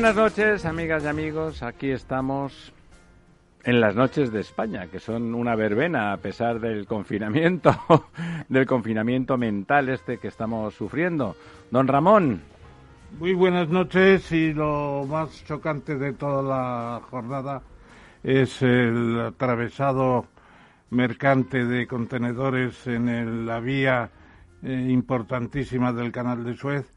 Buenas noches, amigas y amigos. Aquí estamos en las noches de España, que son una verbena a pesar del confinamiento, del confinamiento mental este que estamos sufriendo. Don Ramón. Muy buenas noches y lo más chocante de toda la jornada es el atravesado mercante de contenedores en la vía eh, importantísima del canal de Suez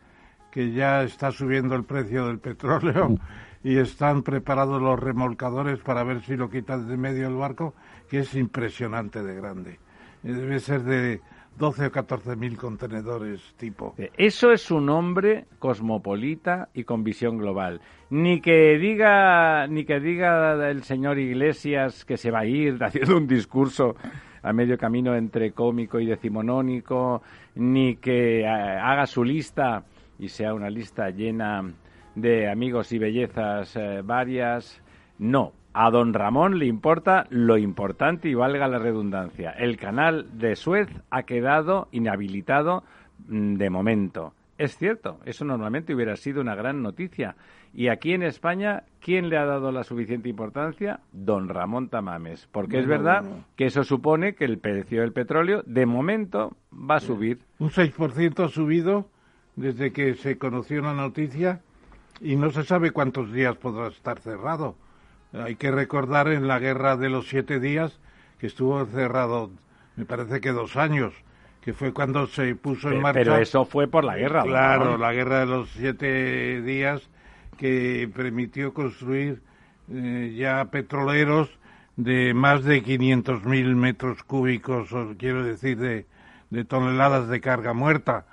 que ya está subiendo el precio del petróleo mm. y están preparados los remolcadores para ver si lo quitan de medio el barco, que es impresionante de grande. Eh, debe ser de 12 o 14 mil contenedores tipo. Eh, eso es un hombre cosmopolita y con visión global. Ni que diga, ni que diga el señor Iglesias que se va a ir haciendo un discurso a medio camino entre cómico y decimonónico, ni que eh, haga su lista y sea una lista llena de amigos y bellezas eh, varias. No, a don Ramón le importa lo importante y valga la redundancia. El canal de Suez ha quedado inhabilitado mm, de momento. Es cierto, eso normalmente hubiera sido una gran noticia. Y aquí en España, ¿quién le ha dado la suficiente importancia? Don Ramón Tamames. Porque es verdad que eso supone que el precio del petróleo, de momento, va a subir. Un 6% ha subido desde que se conoció la noticia y no se sabe cuántos días podrá estar cerrado. Hay que recordar en la guerra de los siete días que estuvo cerrado, me parece que dos años, que fue cuando se puso en marcha. Pero eso fue por la guerra. Claro, la guerra de los siete días que permitió construir eh, ya petroleros de más de 500.000 metros cúbicos, o quiero decir, de, de toneladas de carga muerta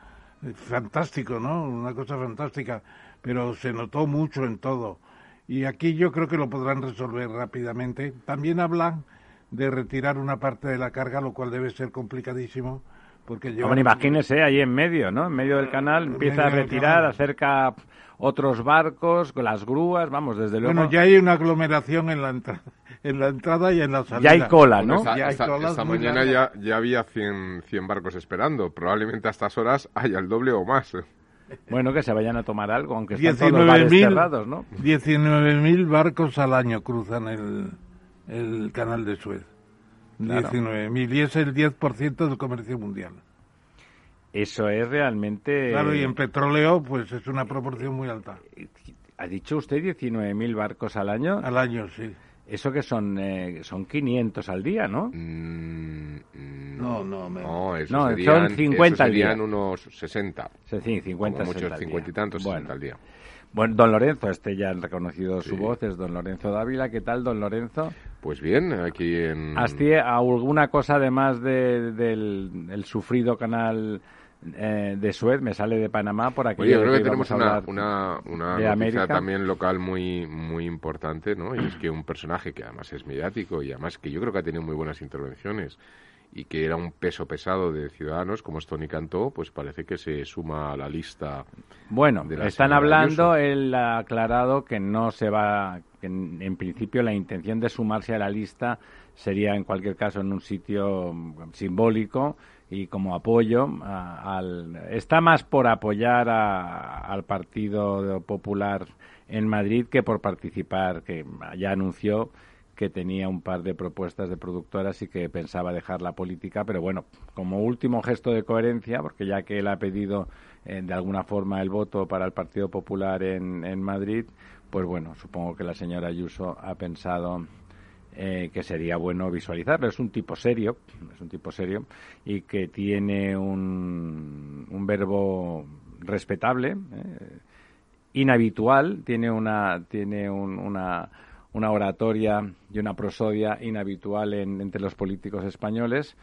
fantástico, ¿no? Una cosa fantástica, pero se notó mucho en todo. Y aquí yo creo que lo podrán resolver rápidamente. También hablan de retirar una parte de la carga, lo cual debe ser complicadísimo. Porque llevan... imagínese ahí en medio, ¿no? En medio del canal empieza a retirar, acerca otros barcos, con las grúas, vamos, desde luego. Bueno, ya hay una aglomeración en la entrada en la entrada y en la salida. Ya hay cola, ¿no? esta, mañana ya, ya había 100, 100 barcos esperando. Probablemente a estas horas haya el doble o más. Bueno, que se vayan a tomar algo, aunque están todos los bares cerrados, ¿no? 19.000 barcos al año cruzan el, el canal de Suez. 19.000 y es el 10% del comercio mundial. Eso es realmente... Claro, y en petróleo pues es una proporción muy alta. ¿Ha dicho usted 19.000 barcos al año? Al año, sí. Eso que son eh, son 500 al día, ¿no? Mm, no, no, no, eso serían, son 50 al día. unos 60. Sí, 50, muchos 50 y tantos, bueno. al día. Bueno, don Lorenzo, este ya han reconocido su voz, es don Lorenzo Dávila. ¿Qué tal, don Lorenzo? Pues bien, aquí en... ¿Hasti alguna cosa además de, del sufrido canal eh, de Suez, me sale de Panamá por aquí. yo creo que, tenemos una, una, una noticia también local muy, muy importante, ¿no? Y es que un personaje que además es mediático y además que yo creo que ha tenido muy buenas intervenciones y que era un peso pesado de ciudadanos como es Tony Cantó, pues parece que se suma a la lista. Bueno, están hablando, él ha aclarado que no se va, que en, principio la intención de sumarse a la lista sería en cualquier caso en un sitio simbólico y como apoyo al está más por apoyar al Partido Popular en Madrid que por participar que ya anunció que tenía un par de propuestas de productoras y que pensaba dejar la política, pero bueno, como último gesto de coherencia, porque ya que él ha pedido eh, de alguna forma el voto para el Partido Popular en, en Madrid, pues bueno, supongo que la señora Ayuso ha pensado eh, que sería bueno visualizarlo. Es un tipo serio, es un tipo serio y que tiene un, un verbo respetable, eh, inhabitual, tiene una tiene una una oratoria y una prosodia inhabitual entre los políticos españoles.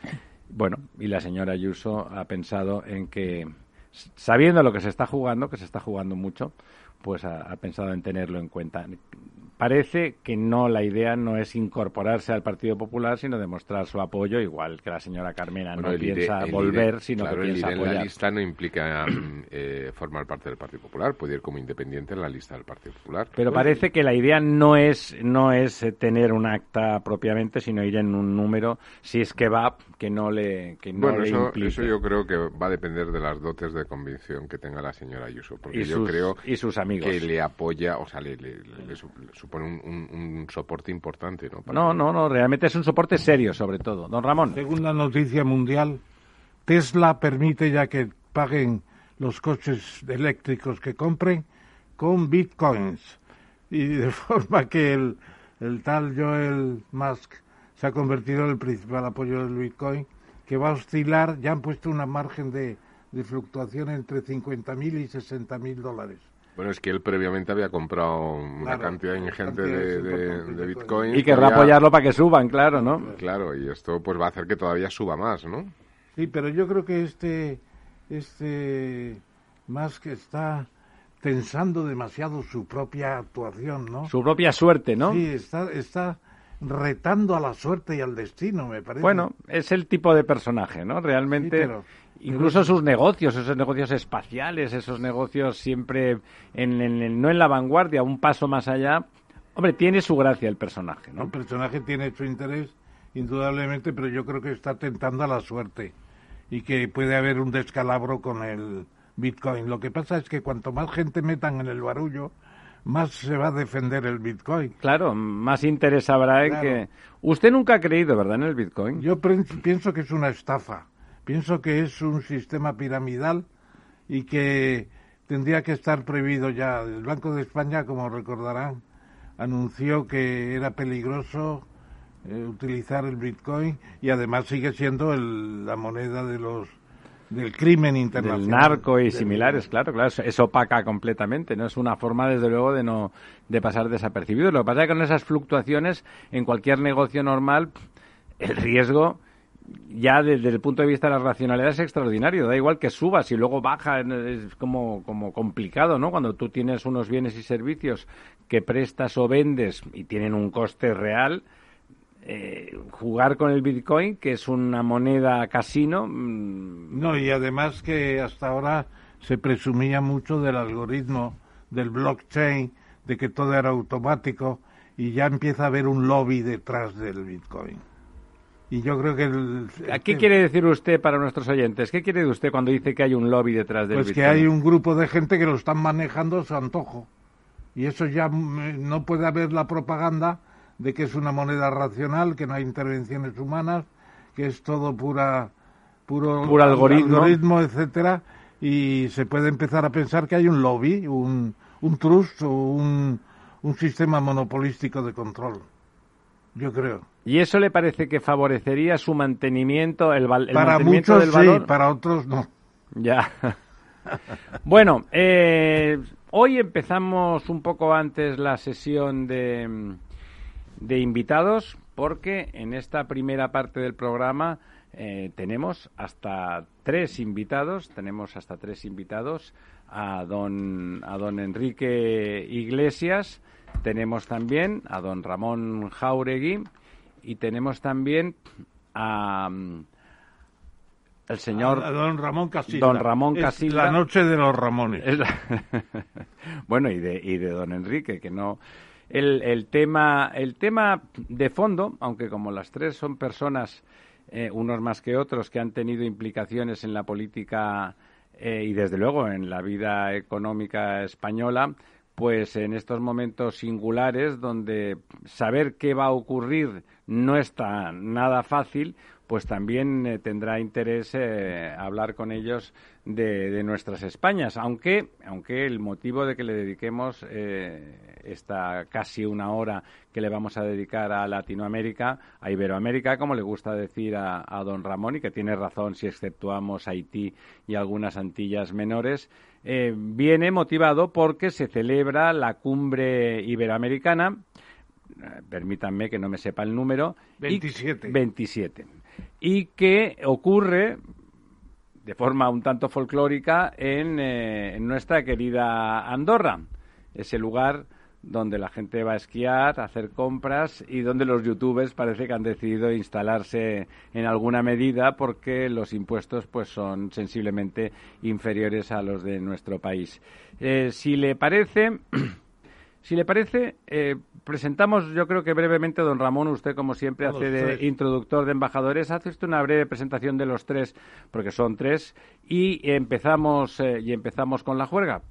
Bueno, y la señora Ayuso ha pensado en que, sabiendo lo que se está jugando, que se está jugando mucho, pues ha pensado en tenerlo en cuenta parece que no la idea no es incorporarse al Partido Popular, sino demostrar su apoyo, igual que la señora Carmena no piensa volver, sino que piensa el en la lista no implica eh, formar parte del Partido Popular, puede ir como independiente en la lista del Partido Popular. Pero parece que la idea no es no es eh, tener un acta propiamente, sino ir en un número, si es que va, que no le que no bueno, eso, implique. eso yo creo que va a depender de las dotes de convicción que tenga la señora Ayuso, porque yo creo y sus amigos. que le apoya, o sea, le, le, supone un, soporte importante. ¿no? no, no, no, realmente es un soporte serio, sobre todo. Don Ramón. Segunda noticia mundial, Tesla permite ya que paguen los coches eléctricos que compren con bitcoins. Y de forma que el, el tal Joel Musk se ha convertido en el principal apoyo del bitcoin, que va a oscilar, ya han puesto una margen de, de fluctuación entre 50.000 y 60.000 dólares. Bueno, es que él previamente había comprado una cantidad ingente de, de, Bitcoin. Y querrá apoyarlo para que suban, claro, ¿no? Claro, y esto pues va a hacer que todavía suba más, ¿no? Sí, pero yo creo que este, este más que está tensando demasiado su propia actuación, ¿no? Su propia suerte, ¿no? Sí, está, está retando a la suerte y al destino, me parece. Bueno, es el tipo de personaje, ¿no? Realmente Incluso sus negocios, esos negocios espaciales, esos negocios siempre en, no en la vanguardia, un paso más allá. Hombre, tiene su gracia el personaje, ¿no? El personaje tiene su interés, indudablemente, pero yo creo que está tentando a la suerte y que puede haber un descalabro con el Bitcoin. Lo que pasa es que cuanto más gente metan en el barullo, más se va a defender el Bitcoin. Claro, más interés habrá en que... Usted nunca ha creído, ¿verdad?, en el Bitcoin. Yo pienso que es una estafa Pienso que es un sistema piramidal y que tendría que estar prohibido ya. El Banco de España, como recordarán, anunció que era peligroso eh, utilizar el Bitcoin y además sigue siendo la moneda de los del crimen internacional. Del narco y similares, claro, claro, eso opaca completamente, no es una forma desde luego de no de pasar desapercibido. Lo que pasa es que con esas fluctuaciones en cualquier negocio normal el riesgo ya desde el punto de vista de la racionalidad es extraordinario. Da igual que subas y luego baja, es como, como complicado, ¿no? Cuando tú tienes unos bienes y servicios que prestas o vendes y tienen un coste real, eh, jugar con el Bitcoin, que es una moneda casino. Mm, no, y además que hasta ahora se presumía mucho del algoritmo, del blockchain, de que todo era automático y ya empieza a haber un lobby detrás del Bitcoin. Y yo creo que... El, ¿Qué quiere decir usted para nuestros oyentes? ¿Qué quiere decir usted cuando dice que hay un lobby detrás del Pues que hay un grupo de gente que lo están manejando a su antojo. Y eso ya mm, no puede haber la propaganda de que es una moneda racional, que no hay intervenciones humanas, que es todo pura puro, algoritmo. algoritmo, etcétera, y se puede empezar a pensar que hay un lobby, un, un trust o un, un sistema monopolístico de control. Yo creo. ¿Y eso le parece que favorecería su mantenimiento, el, el para mantenimiento muchos del valor? Sí, para otros no. Ya. bueno, eh, hoy empezamos un poco antes la sesión de, de invitados porque en esta primera parte del programa eh, tenemos hasta tres invitados, tenemos hasta tres invitados a don, a don Enrique Iglesias, tenemos también a don Ramón Jauregui y tenemos también a mm, el señor don Ramón Casilla. Don Ramón Casilla. la noche de los Ramones. bueno, y de, y de don Enrique, que no... El, tema, el tema de fondo, aunque como las tres son personas, eh, unos más que otros, que han tenido implicaciones en la política eh, y desde luego en la vida económica española, pues en estos momentos singulares donde saber qué va a ocurrir no está nada fácil, pues también eh, tendrá interés eh, hablar con ellos de, nuestras Españas, aunque, aunque el motivo de que le dediquemos eh, esta casi una hora que le vamos a dedicar a Latinoamérica, a Iberoamérica, como le gusta decir a, don Ramón, y que tiene razón si exceptuamos Haití y algunas Antillas menores, viene motivado porque se celebra la cumbre iberoamericana, permítanme que no me sepa el número. 27. 27 y que ocurre de forma un tanto folclórica en, eh, en, nuestra querida Andorra, ese lugar donde la gente va a esquiar, a hacer compras y donde los youtubers parece que han decidido instalarse en alguna medida porque los impuestos pues son sensiblemente inferiores a los de nuestro país. Eh, si le parece, si le parece, eh, presentamos, yo creo que brevemente, don Ramón, usted como siempre hace de introductor de embajadores, hace usted una breve presentación de los tres, porque son tres, y empezamos, eh, y empezamos con la juerga.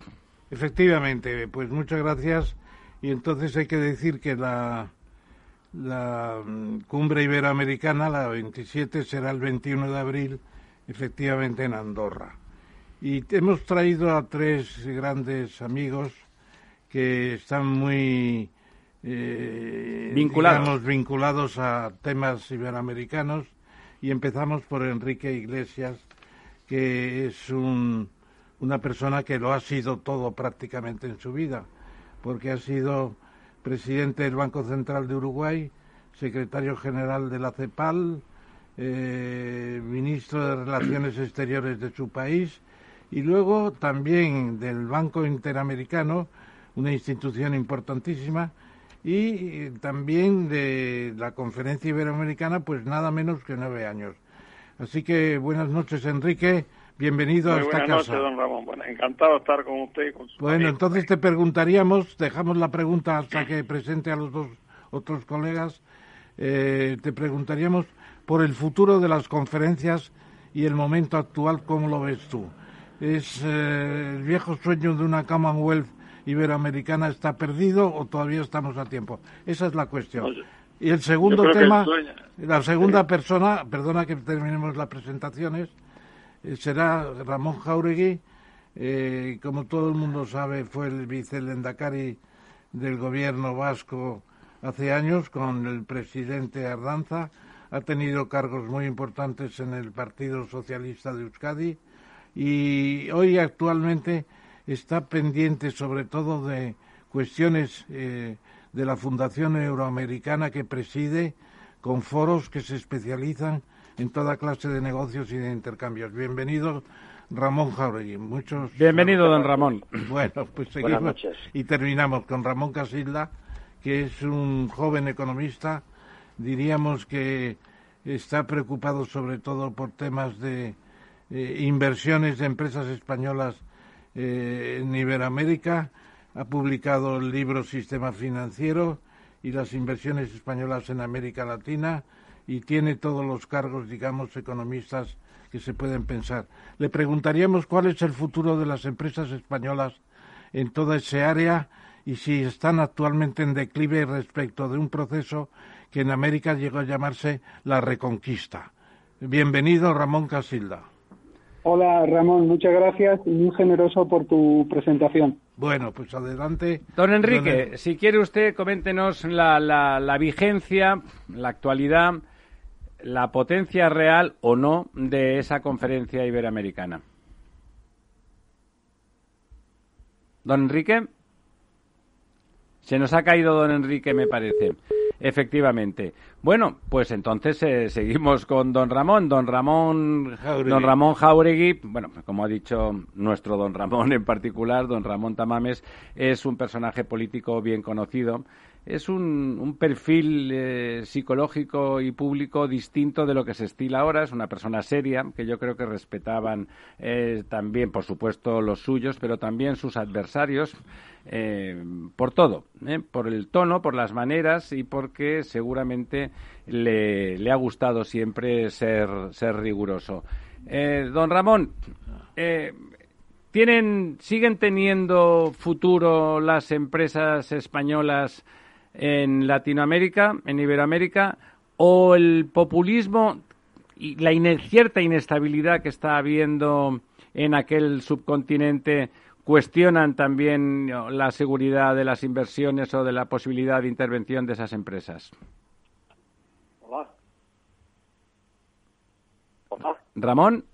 Efectivamente, pues muchas gracias. Y entonces hay que decir que la, la mm, cumbre iberoamericana, la 27, será el 21 de abril, efectivamente en Andorra. Y hemos traído a tres grandes amigos que están muy eh, vinculados. vinculados a temas iberoamericanos y empezamos por Enrique Iglesias, que es un, una persona que lo ha sido todo prácticamente en su vida, porque ha sido presidente del Banco Central de Uruguay, secretario general de la CEPAL, eh, ministro de Relaciones Exteriores de su país y luego también del Banco Interamericano, una institución importantísima, y también de la conferencia iberoamericana, pues nada menos que nueve años. Así que buenas noches, Enrique. Bienvenido a esta buenas casa. Noches, don Ramón. Bueno, encantado de estar con usted. con bueno, entonces te preguntaríamos, dejamos la pregunta hasta que presente a los dos otros colegas, eh, te preguntaríamos por el futuro de las conferencias y el momento actual, ¿cómo lo ves tú? ¿Es eh, el viejo sueño de una Commonwealth iberoamericana está perdido o todavía estamos a tiempo? Esa es la cuestión. y el segundo tema, la segunda persona, perdona que terminemos las presentaciones, eh, será Ramón Jauregui. Eh, como todo el mundo sabe, fue el vicelendacari del gobierno vasco hace años con el presidente Ardanza. Ha tenido cargos muy importantes en el Partido Socialista de Euskadi y hoy actualmente está pendiente sobre todo de cuestiones eh, de la Fundación Euroamericana que preside con foros que se especializan en toda clase de negocios y de intercambios. Bienvenido, Ramón Jauregui. Muchos. Bienvenido, don Ramón. Bueno, pues seguimos y terminamos con Ramón Casilda, que es un joven economista, diríamos que está preocupado sobre todo por temas de eh, inversiones de empresas españolas eh, en Iberoamérica, ha publicado el libro Sistema Financiero y las inversiones españolas en América Latina y tiene todos los cargos, digamos, economistas que se pueden pensar. Le preguntaríamos cuál es el futuro de las empresas españolas en toda ese área y si están actualmente en declive respecto de un proceso que en América llegó a llamarse la Reconquista. Bienvenido, Ramón Casilda. Hola Ramón, muchas gracias y muy generoso por tu presentación. Bueno, pues adelante. Don Enrique, si quiere usted, coméntenos la, la, vigencia, la actualidad, la potencia real o no de esa conferencia iberoamericana. Don Enrique. Se nos ha caído don Enrique, me parece. Efectivamente. Bueno, pues entonces eh, seguimos con don Ramón. Don Ramón Jauregui. Don Ramón Jauregui, bueno, como ha dicho nuestro don Ramón en particular, don Ramón Tamames, es un personaje político bien conocido es un, perfil eh, psicológico y público distinto de lo que se estila ahora. Es una persona seria, que yo creo que respetaban eh, también, por supuesto, los suyos, pero también sus adversarios, eh, por todo, por el tono, por las maneras y porque seguramente le, le ha gustado siempre ser, ser riguroso. don Ramón, ¿tienen, ¿siguen teniendo futuro las empresas españolas en Latinoamérica, en Iberoamérica, o el populismo y la cierta inestabilidad que está habiendo en aquel subcontinente cuestionan también la seguridad de las inversiones o de la posibilidad de intervención de esas empresas. Hola. Ramón.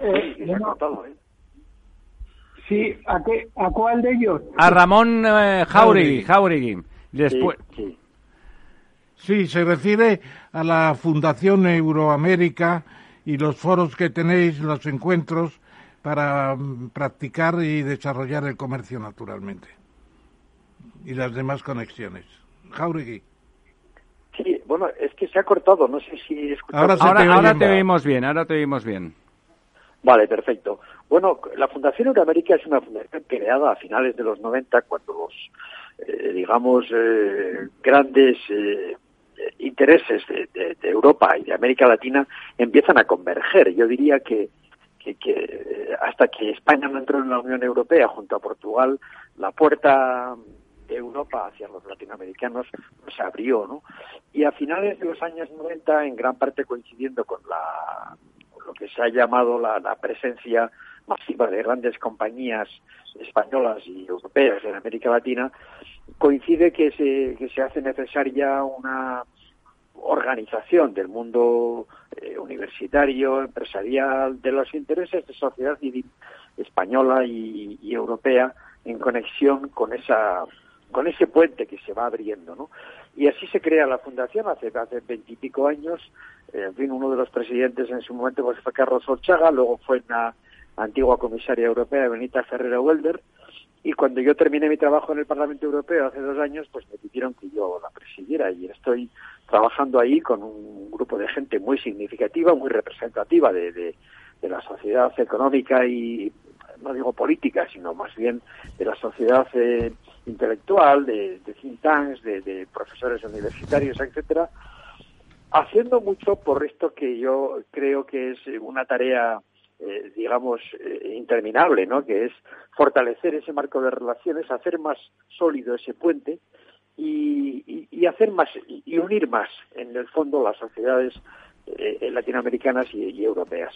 Eh, ¿eh? Sí, ¿a, qué, ¿a cuál de ellos? A Ramón eh, Jauregui, Jauregui. Después. Sí, sí, se refiere a la Fundación Euroamérica y los foros que tenéis, los encuentros para mm, practicar y desarrollar el comercio naturalmente. Y las demás conexiones. Jauregui. Sí, bueno, es que se ha cortado, no sé si Ahora, ahora, te, vemos bien, ahora te vemos bien. Vale, perfecto. Bueno, la Fundación Euroamérica es una fundación creada a finales de los 90 cuando los, eh, digamos, eh, grandes eh, intereses de, Europa y de América Latina empiezan a converger. Yo diría que, que, hasta que España no entró en la Unión Europea junto a Portugal, la puerta de Europa hacia los latinoamericanos se abrió, ¿no? Y a finales de los años 90, en gran parte coincidiendo con la lo que se ha llamado la, la presencia masiva de grandes compañías españolas y europeas en América Latina, coincide que se, que se hace necesaria una organización del mundo eh, universitario, empresarial, de los intereses de sociedad civil española y, europea en conexión con esa con ese puente que se va abriendo, ¿no? Y así se crea la fundación hace hace veintipico años. Eh, en fin, uno de los presidentes en su momento fue Carlos Orchaga, luego fue una antigua comisaria europea, Benita Ferrero Welder, y cuando yo terminé mi trabajo en el Parlamento Europeo hace dos años, pues me pidieron que yo la presidiera y estoy trabajando ahí con un grupo de gente muy significativa, muy representativa de, la sociedad económica y, no digo política, sino más bien de la sociedad eh, intelectual, de, de think tanks, de, de profesores universitarios, etcétera, haciendo mucho por esto que yo creo que es una tarea eh, digamos, eh, interminable, ¿no? Que es fortalecer ese marco de relaciones, hacer más sólido ese puente y, hacer más y unir más, en el fondo, las sociedades eh, latinoamericanas y, europeas.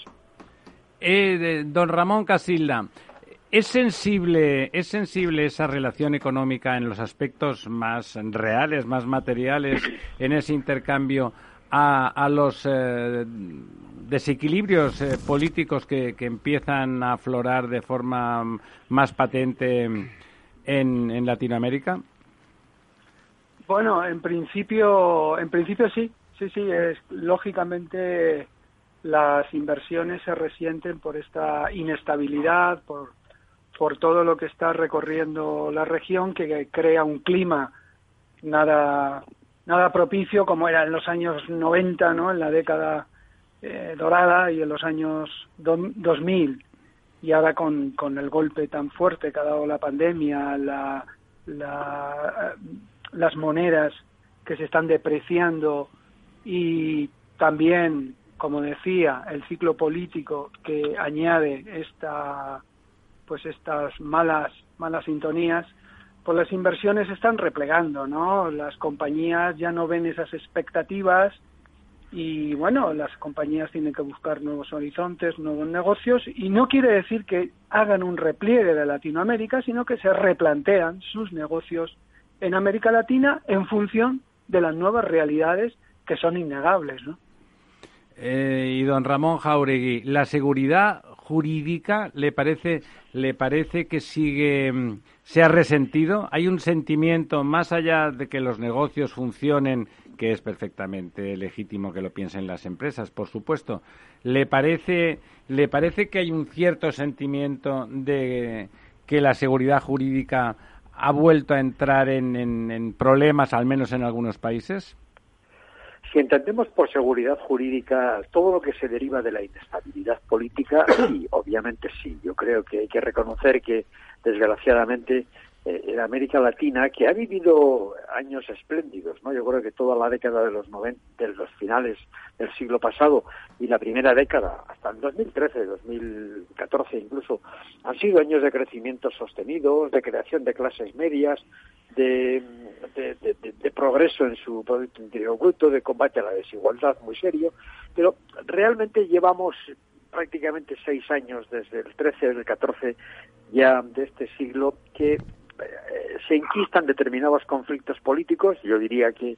don Ramón Casilda, ¿Es sensible, ¿Es sensible esa relación económica en los aspectos más reales, más materiales, en ese intercambio a, a los desequilibrios eh, políticos que, que, empiezan a aflorar de forma más patente en, en Latinoamérica? Bueno, en principio, en principio sí, sí, sí, es lógicamente las inversiones se resienten por esta inestabilidad, por, por todo lo que está recorriendo la región, que crea un clima nada, nada propicio como era en los años 90, ¿no? En la década eh, dorada y en los años 2000 y ahora con, con el golpe tan fuerte que ha dado la pandemia, la, la, las monedas que se están depreciando y también, como decía, el ciclo político que añade esta pues estas malas malas sintonías, pues las inversiones están replegando, ¿no? Las compañías ya no ven esas expectativas y bueno, las compañías tienen que buscar nuevos horizontes, nuevos negocios y no quiere decir que hagan un repliegue de Latinoamérica, sino que se replantean sus negocios en América Latina en función de las nuevas realidades que son innegables, ¿no? Eh, y don Ramón Jauregui, la seguridad jurídica le parece le parece que sigue mm, se ha resentido. Hay un sentimiento más allá de que los negocios funcionen que es perfectamente legítimo que lo piensen las empresas, por supuesto. ¿Le parece, ¿Le parece que hay un cierto sentimiento de que la seguridad jurídica ha vuelto a entrar en, en, problemas, al menos en algunos países? Si entendemos por seguridad jurídica todo lo que se deriva de la inestabilidad política, sí, obviamente sí. Yo creo que hay que reconocer que, desgraciadamente, en América Latina que ha vivido años espléndidos, ¿no? Yo creo que toda la década de los 90, de los finales del siglo pasado y la primera década, hasta el 2013, 2014 incluso, han sido años de crecimiento sostenido, de creación de clases medias, de, progreso en su Producto Interior Bruto, de combate a la desigualdad muy serio, pero realmente llevamos prácticamente seis años desde el 13 del 14 ya de este siglo que eh, se enquistan determinados conflictos políticos. Yo diría que,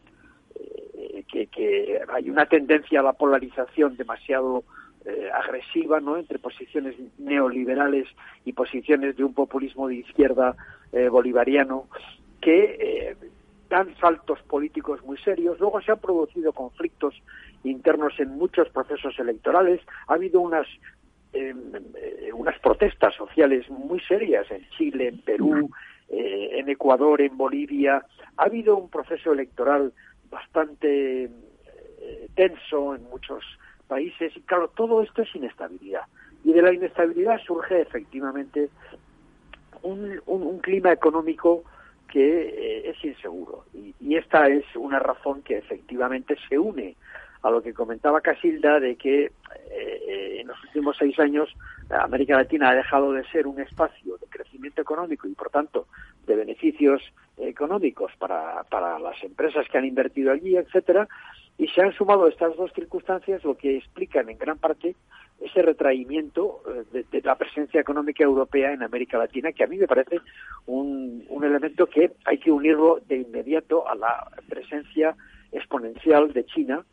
eh, que, que, hay una tendencia a la polarización demasiado eh, agresiva ¿no? entre posiciones neoliberales y posiciones de un populismo de izquierda bolivariano que dan saltos políticos muy serios. Luego se han producido conflictos internos en muchos procesos electorales. Ha habido unas em, eh, unas protestas sociales muy serias en Chile, en Perú, eh, Ecuador, en Bolivia. Ha habido un proceso electoral bastante eh, tenso en muchos países y claro, todo esto es inestabilidad. Y de la inestabilidad surge efectivamente un, clima económico que eh, es inseguro. Y, esta es una razón que efectivamente se une a lo que comentaba Casilda de que eh, eh, en los últimos seis años América Latina ha dejado de ser un espacio de crecimiento económico y, por tanto, de beneficios económicos para, para las empresas que han invertido allí, etcétera, y se han sumado estas dos circunstancias, lo que explican en gran parte ese retraimiento eh, de, la presencia económica europea en América Latina, que a mí me parece un, un elemento que hay que unirlo de inmediato a la presencia exponencial de China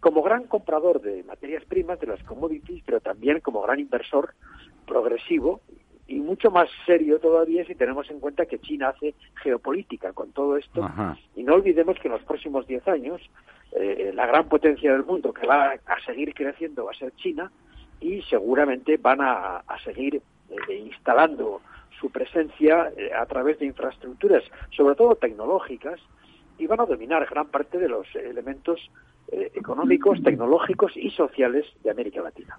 como gran comprador de materias primas, de las commodities, pero también como gran inversor progresivo y mucho más serio todavía si tenemos en cuenta que China hace geopolítica con todo esto. Y no olvidemos que en los próximos diez años eh, la gran potencia del mundo que va a seguir creciendo va a ser China y seguramente van a, seguir eh, instalando su presencia eh, a través de infraestructuras, sobre todo tecnológicas, y van a dominar gran parte de los elementos eh, económicos, tecnológicos y sociales de América Latina.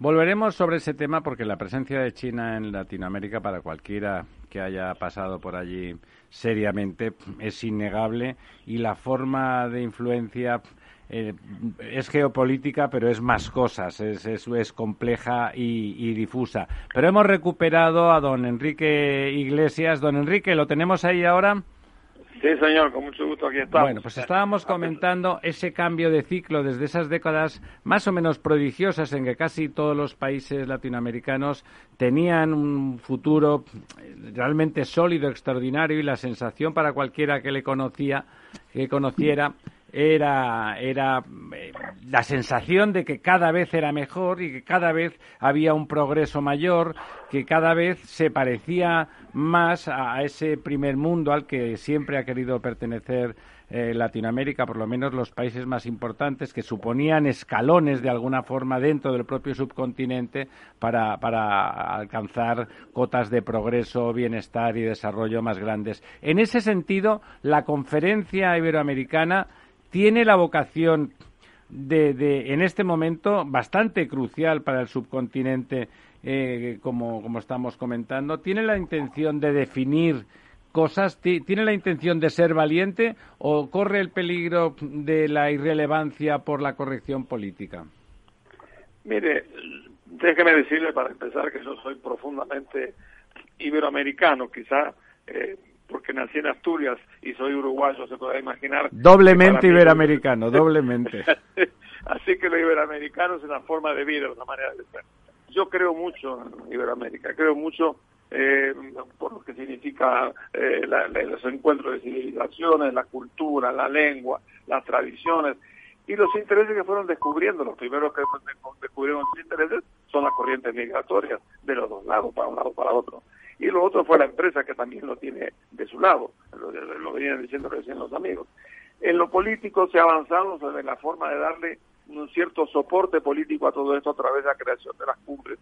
Volveremos sobre ese tema porque la presencia de China en Latinoamérica para cualquiera que haya pasado por allí seriamente es innegable y la forma de influencia eh, es geopolítica, pero es más cosas, es, es, compleja y, difusa. Pero hemos recuperado a don Enrique Iglesias. Don Enrique, ¿lo tenemos ahí ahora? Sí, señor, con mucho gusto aquí estamos. Bueno, pues estábamos comentando ese cambio de ciclo desde esas décadas más o menos prodigiosas en que casi todos los países latinoamericanos tenían un futuro realmente sólido, extraordinario y la sensación para cualquiera que le conocía, que conociera, era, era eh, la sensación de que cada vez era mejor y que cada vez había un progreso mayor, que cada vez se parecía más a, ese primer mundo al que siempre ha querido pertenecer eh, Latinoamérica, por lo menos los países más importantes, que suponían escalones de alguna forma dentro del propio subcontinente para, para alcanzar cotas de progreso, bienestar y desarrollo más grandes. En ese sentido, la conferencia iberoamericana tiene la vocación de, en este momento bastante crucial para el subcontinente, eh, como, como estamos comentando, tiene la intención de definir cosas, tiene la intención de ser valiente o corre el peligro de la irrelevancia por la corrección política? Mire, déjeme decirle para empezar que yo soy profundamente iberoamericano, quizá eh, porque nací en Asturias y soy uruguayo, se puede imaginar. Doblemente iberoamericano, doblemente. Así que lo iberoamericano es una forma de vida, una manera de ser. Yo creo mucho en Iberoamérica, creo mucho eh, por lo que significa eh, los encuentros de civilizaciones, la cultura, la lengua, las tradiciones y los intereses que fueron descubriendo. Los primeros que descubrieron los intereses son las corrientes migratorias de los dos lados, para un lado para otro y lo otro fue la empresa que también lo tiene de su lado, lo, lo venían diciendo recién los amigos. En lo político se ha avanzado sobre la forma de darle un cierto soporte político a todo esto a través de la creación de las cumbres.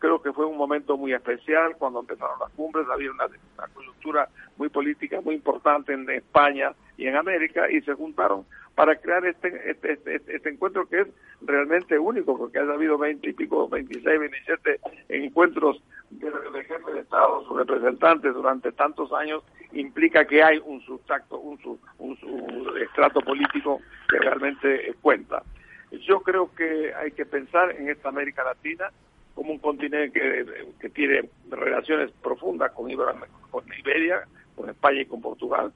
Creo que fue un momento muy especial cuando empezaron las cumbres, había una, una coyuntura muy política muy importante en España y en América y se juntaron para crear este, este, este, este, encuentro que es realmente único, porque ha habido 20 y pico, 26, 27 encuentros de, de jefes de Estado, sus representantes durante tantos años implica que hay un sustrato, un, un, estrato político que realmente cuenta. Yo creo que hay que pensar en esta América Latina como un continente que, tiene relaciones profundas con, con Iberia, con España y con Portugal,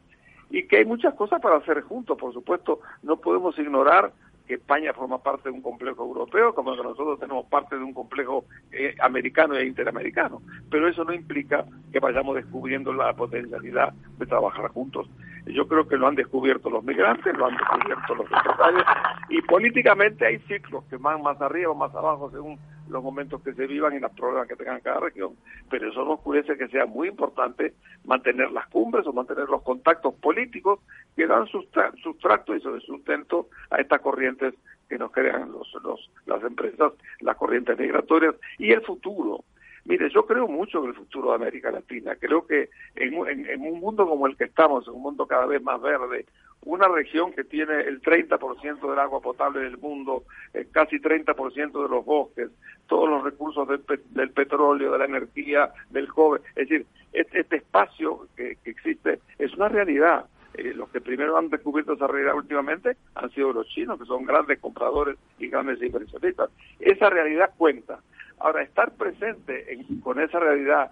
y que hay muchas cosas para hacer juntos. Por supuesto, no podemos ignorar que España forma parte de un complejo europeo, como que nosotros tenemos parte de un complejo eh, americano e interamericano. Pero eso no implica que vayamos descubriendo la potencialidad de trabajar juntos. Yo creo que lo han descubierto los migrantes, lo han descubierto los empresarios, y políticamente hay ciclos que van más arriba o más abajo según los momentos que se vivan y los problemas que tengan cada región. Pero eso no oscurece que sea muy importante mantener las cumbres o mantener los contactos políticos que dan sustrato y sustento a estas corrientes que nos crean los, los, las empresas, las corrientes migratorias y el futuro. Mire, yo creo mucho en el futuro de América Latina. Creo que en, un mundo como el que estamos, en un mundo cada vez más verde, una región que tiene el 30% del agua potable del mundo, eh, casi 30% de los bosques, todos los recursos del, petróleo, de la energía, del cobre. Es decir, este, este espacio que, existe es una realidad. Eh, los que primero han descubierto esa realidad últimamente han sido los chinos, que son grandes compradores y grandes inversionistas. Esa realidad cuenta. Ahora, estar presente con esa realidad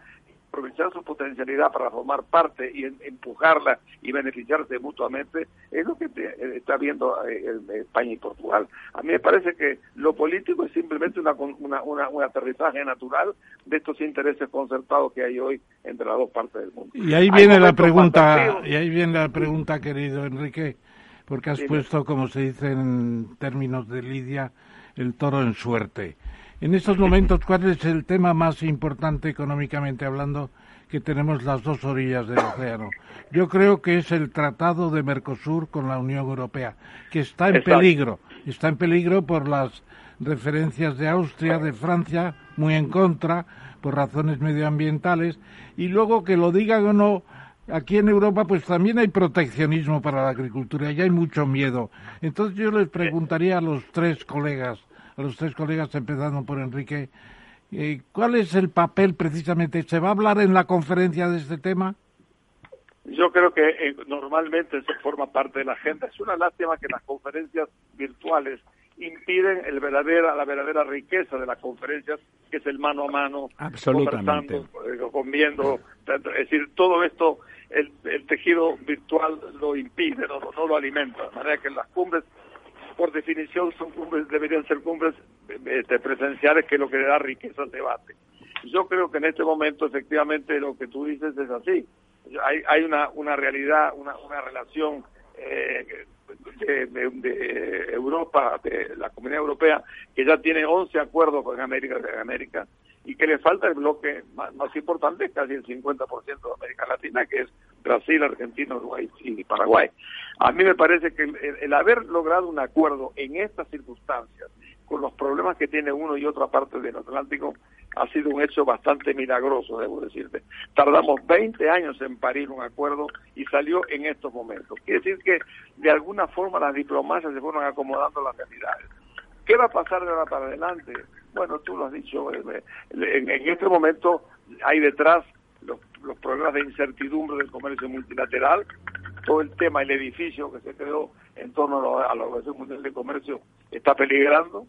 aprovechar su potencialidad para formar parte y empujarla y beneficiarse mutuamente, es lo que está viendo eh, España y Portugal. A mí me parece que lo político es simplemente una, un aterrizaje natural de estos intereses concertados que hay hoy entre las dos partes del mundo. Y ahí viene la pregunta, y ahí viene la pregunta, querido Enrique, porque has puesto, como se dice en términos de Lidia, el toro en suerte. En estos momentos, ¿cuál es el tema más importante económicamente hablando que tenemos las dos orillas del océano? Yo creo que es el Tratado de Mercosur con la Unión Europea, que está en peligro. Está en peligro por las referencias de Austria, de Francia, muy en contra, por razones medioambientales, y luego que lo digan o no, aquí en Europa pues también hay proteccionismo para la agricultura y hay mucho miedo. Entonces yo les preguntaría a los tres colegas, a los tres colegas, empezando por Enrique. Eh, ¿Cuál es el papel precisamente? ¿Se va a hablar en la conferencia de este tema? Yo creo que eh, normalmente se forma parte de la agenda. Es una lástima que las conferencias virtuales impiden el verdadera, la verdadera riqueza de las conferencias, que es el mano a mano, conversando, eh, comiendo. Es decir, todo esto, el, tejido virtual lo impide, no, no lo alimenta. De manera que las cumbres por definición son cumbres, deberían ser cumbres este, presenciales que es lo que le da riqueza al debate. Yo creo que en este momento efectivamente lo que tú dices es así. Hay, hay una, una realidad, una, una relación eh, de, de, Europa, de la Comunidad Europea, que ya tiene 11 acuerdos con América, de América y que le falta el bloque más, importante, casi el 50% de América Latina, que es Brasil, Argentina, Uruguay y Paraguay. A mí me parece que el, haber logrado un acuerdo en estas circunstancias, con los problemas que tiene uno y otra parte del Atlántico, ha sido un hecho bastante milagroso, debo decirte. Tardamos 20 años en parir un acuerdo y salió en estos momentos. Quiere decir que de alguna forma las diplomacias se fueron acomodando las realidades. ¿Qué va a pasar de ahora para adelante? Bueno, tú lo has dicho, eh, eh, en, este momento hay detrás los, problemas de incertidumbre del comercio multilateral, todo el tema, el edificio que se creó en torno a la, Organización Mundial de Comercio está peligrando.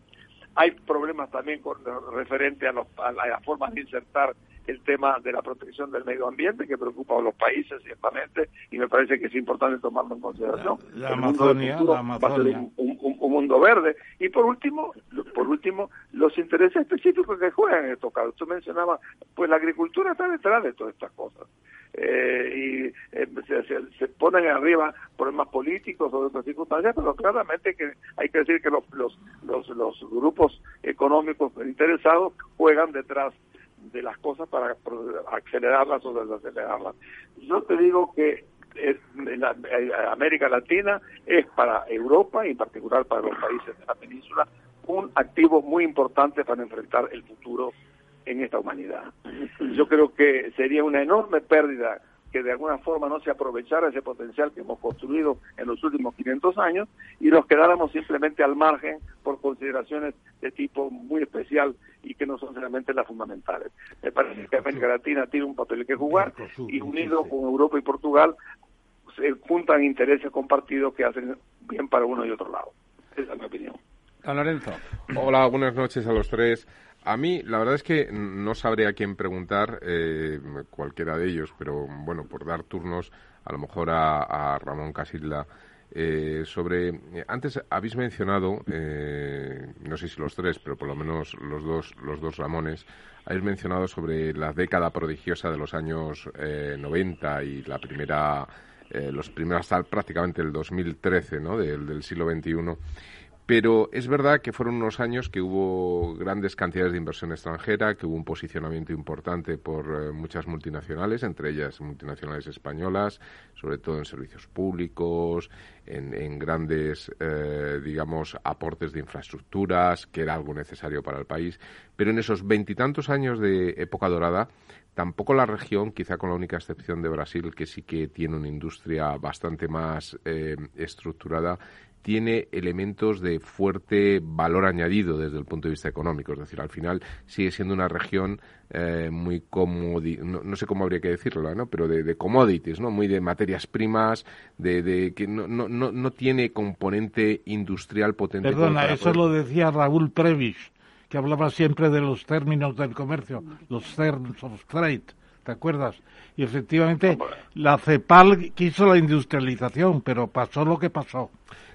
Hay problemas también con referente a, los, a las formas de insertar el tema de la protección del medio ambiente que preocupa a los países ciertamente y me parece que es importante tomarlo en consideración. La, Amazonia, la Amazonia. un, mundo verde y por último, por último los intereses específicos que juegan en estos casos. Tú mencionabas, pues la agricultura está detrás de todas estas cosas. Eh, y eh, se, ponen arriba problemas políticos o de otras circunstancias, pero claramente que hay que decir que los, los, los, los grupos económicos interesados juegan detrás de las cosas para acelerarlas o desacelerarlas. Yo te digo que la, América Latina es para Europa y en particular para los países de la península un activo muy importante para enfrentar el futuro en esta humanidad. Yo creo que sería una enorme pérdida que de alguna forma no se aprovechara ese potencial que hemos construido en los últimos 500 años y nos quedáramos simplemente al margen por consideraciones de tipo muy especial y que no son realmente las fundamentales. Me parece que América Latina tiene un papel que jugar y unido con Europa y Portugal se juntan intereses compartidos que hacen bien para uno y otro lado. Esa es mi opinión. Lorenzo. Hola, buenas noches a los tres. A mí, la verdad es que no sabré a quién preguntar, eh, cualquiera de ellos, pero bueno, por dar turnos, a lo mejor a, Ramón Casilda. Eh, sobre eh, antes habéis mencionado no sé si los tres pero por lo menos los dos los dos Ramones habéis mencionado sobre la década prodigiosa de los años 90 y la primera los primeros hasta prácticamente el 2013 ¿no? del, del siglo XXI pero es verdad que fueron unos años que hubo grandes cantidades de inversión extranjera, que hubo un posicionamiento importante por eh, muchas multinacionales, entre ellas multinacionales españolas, sobre todo en servicios públicos, en, grandes, eh, digamos, aportes de infraestructuras, que era algo necesario para el país. Pero en esos veintitantos años de época dorada, tampoco la región, quizá con la única excepción de Brasil, que sí que tiene una industria bastante más eh, estructurada, tiene elementos de fuerte valor añadido desde el punto de vista económico. Es decir, al final sigue siendo una región eh, muy comodi no, sé cómo habría que decirlo, ¿no? pero de, commodities, ¿no? muy de materias primas, de, que no, no, no, tiene componente industrial potente. Perdona, eso lo decía Raúl Previs, que hablaba siempre de los términos del comercio, los terms of trade. ¿Te acuerdas? Y efectivamente, la CEPAL quiso la industrialización, pero pasó lo que pasó.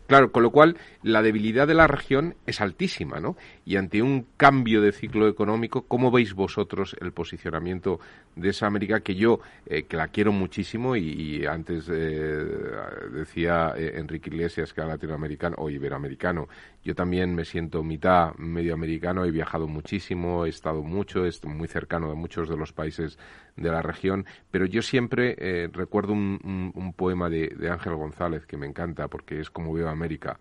Claro, con lo cual la debilidad de la región es altísima, ¿no? Y ante un cambio de ciclo económico, ¿cómo veis vosotros el posicionamiento de esa América que yo, eh, que la quiero muchísimo y, antes eh, decía eh, Enrique Iglesias que era latinoamericano o iberoamericano, yo también me siento mitad medio americano, he viajado muchísimo, he estado mucho, estoy muy cercano de muchos de los países de la región, pero yo siempre recuerdo un, poema de, Ángel González que me encanta porque es como veo América.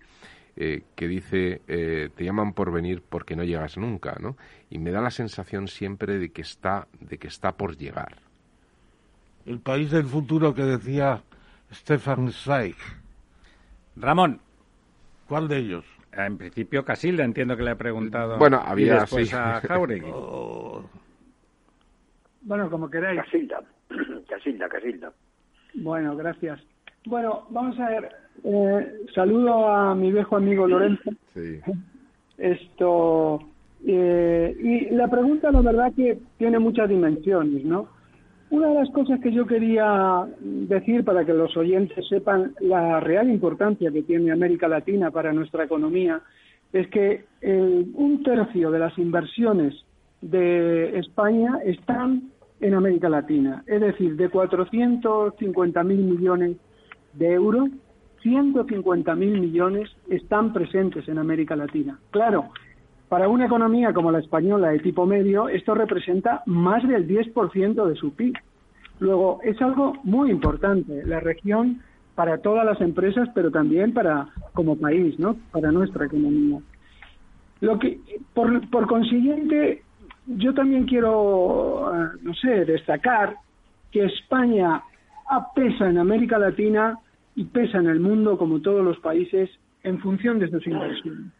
Eh, que dice eh, te llaman por venir porque no llegas nunca, ¿no? Y me da la sensación siempre de que está de que está por llegar. El país del futuro que decía Stefan Zweig. Ramón, ¿cuál de ellos? En principio Casilda, entiendo que le he preguntado. Bueno, había y después a Jauregui. Bueno, como queráis. Casilda, Casilda, Casilda. Bueno, gracias. Bueno, vamos a ver. Eh, saludo a mi viejo amigo Lorenzo. Sí. Esto. Eh, y la pregunta, la verdad, que tiene muchas dimensiones, ¿no? Una de las cosas que yo quería decir para que los oyentes sepan la real importancia que tiene América Latina para nuestra economía es que un tercio de las inversiones de España están en América Latina. Es decir, de 450.000 millones de euros, 150.000 millones están presentes en América Latina. Claro, para una economía como la española de tipo medio, esto representa más del 10% de su PIB. Luego, es algo muy importante, la región para todas las empresas, pero también para como país, ¿no? Para nuestra economía. Lo que, por, consiguiente, yo también quiero, eh, no sé, destacar que España pesa en América Latina y pesa en el mundo, como todos los países, en función de sus inversiones.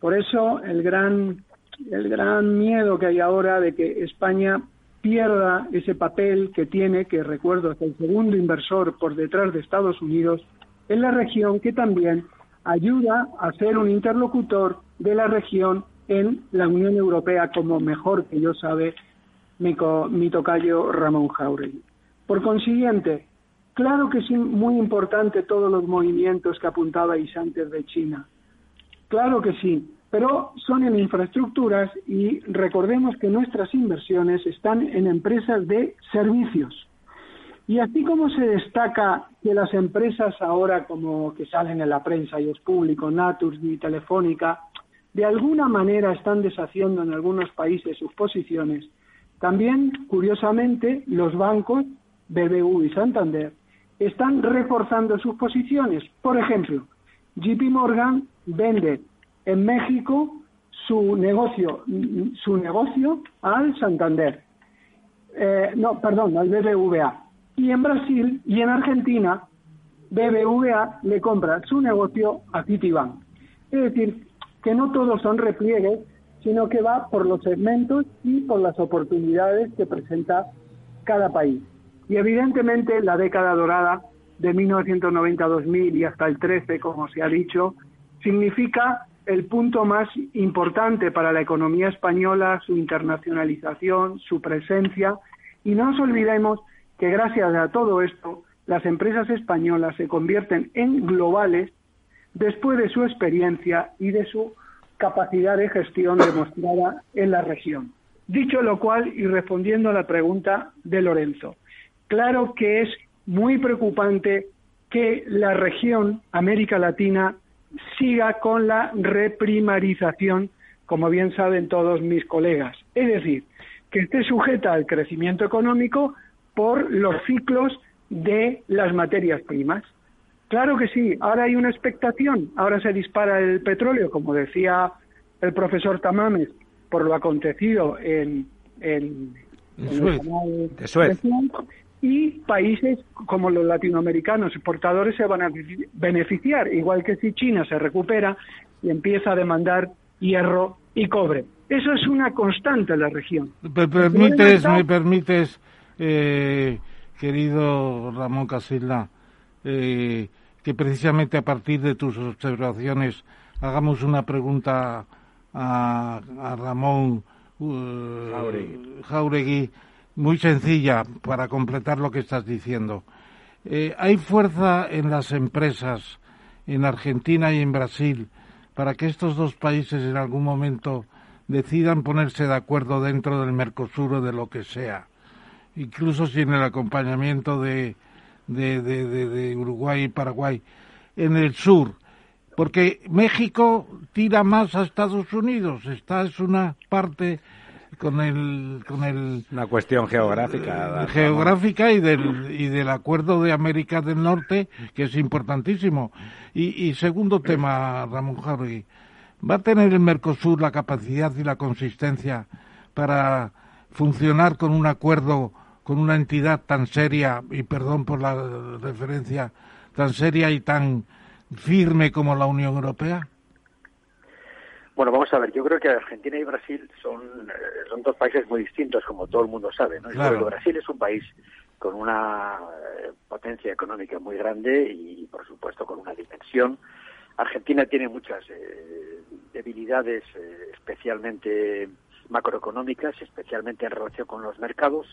Por eso el gran, el gran miedo que hay ahora de que España pierda ese papel que tiene, que recuerdo es el segundo inversor por detrás de Estados Unidos, en la región que también ayuda a ser un interlocutor de la región en la Unión Europea, como mejor que yo sabe mi, mi tocayo Ramón Jauregui. Por consiguiente, claro que es muy importante todos los movimientos que apuntabais antes de China. Claro que sí, pero son en infraestructuras y recordemos que nuestras inversiones están en empresas de servicios. Y así como se destaca que las empresas ahora como que salen en la prensa y es público, Naturgy y Telefónica, de alguna manera están deshaciendo en algunos países sus posiciones. También, curiosamente, los bancos, BBU y Santander, están reforzando sus posiciones. Por ejemplo, JP Morgan vende en México su negocio, su negocio al Santander. Eh, no, perdón, al BBVA. Y en Brasil y en Argentina, BBVA le compra su negocio a Citibank. Es decir, que no todos son repliegues, sino que va por los segmentos y por las oportunidades que presenta cada país. Y evidentemente la década dorada de 1990-2000 y hasta el 13, como se ha dicho, significa el punto más importante para la economía española, su internacionalización, su presencia. Y no nos olvidemos que gracias a todo esto, las empresas españolas se convierten en globales después de su experiencia y de su capacidad de gestión demostrada en la región. Dicho lo cual, y respondiendo a la pregunta de Lorenzo, claro que es muy preocupante que la región América Latina siga con la reprimarización, como bien saben todos mis colegas. Es decir, que esté sujeta al crecimiento económico por los ciclos de las materias primas. Claro que sí, ahora hay una expectación, ahora se dispara el petróleo, como decía el profesor Tamames, por lo acontecido en, en, Suez. Y países como los latinoamericanos exportadores se van a beneficiar, igual que si China se recupera y empieza a demandar hierro y cobre. Eso es una constante en la región. ¿Me permites, me permites eh, querido Ramón Casilda, eh, que precisamente a partir de tus observaciones hagamos una pregunta a, Ramón uh, Jauregui. Muy sencilla para completar lo que estás diciendo. Eh, ¿Hay fuerza en las empresas en Argentina y en Brasil para que estos dos países en algún momento decidan ponerse de acuerdo dentro del Mercosur o de lo que sea? incluso sin el acompañamiento de, de, de, Uruguay y Paraguay, en el sur, porque México tira más a Estados Unidos. Esta es una parte con el con el una cuestión geográfica geográfica y del y del acuerdo de América del Norte que es importantísimo y, y segundo tema Ramón Jarry va a tener el Mercosur la capacidad y la consistencia para funcionar con un acuerdo con una entidad tan seria, y perdón por la referencia, tan seria y tan firme como la Unión Europea? Bueno, vamos a ver, yo creo que Argentina y Brasil son, eh, son dos países muy distintos, como todo el mundo sabe. ¿no? Brasil es un país con una eh, potencia económica muy grande y, por supuesto, con una dimensión. Argentina tiene muchas eh, debilidades, especialmente macroeconómicas, especialmente en relación con los mercados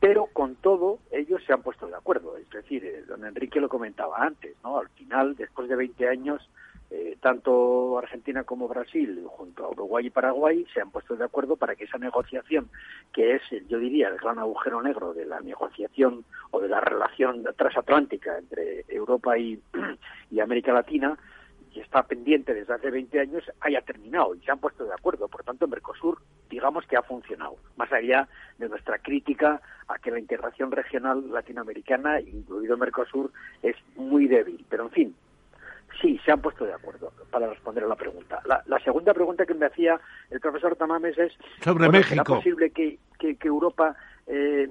pero con todo ellos se han puesto de acuerdo. Es decir, eh, don Enrique lo comentaba antes, ¿no? Al final, después de 20 años, eh, tanto Argentina como Brasil, junto a Uruguay y Paraguay, se han puesto de acuerdo para que esa negociación, que es, yo diría, el gran agujero negro de la negociación o de la relación transatlántica entre Europa y, América Latina, que está pendiente desde hace 20 años, haya terminado y se han puesto de acuerdo. Por tanto, Mercosur, digamos que ha funcionado, más allá de nuestra crítica a que la integración regional latinoamericana, incluido Mercosur, es muy débil. Pero, en fin, sí, se han puesto de acuerdo para responder a la pregunta. La, segunda pregunta que me hacía el profesor Tamames es sobre México. ¿Es posible que, que, Europa eh,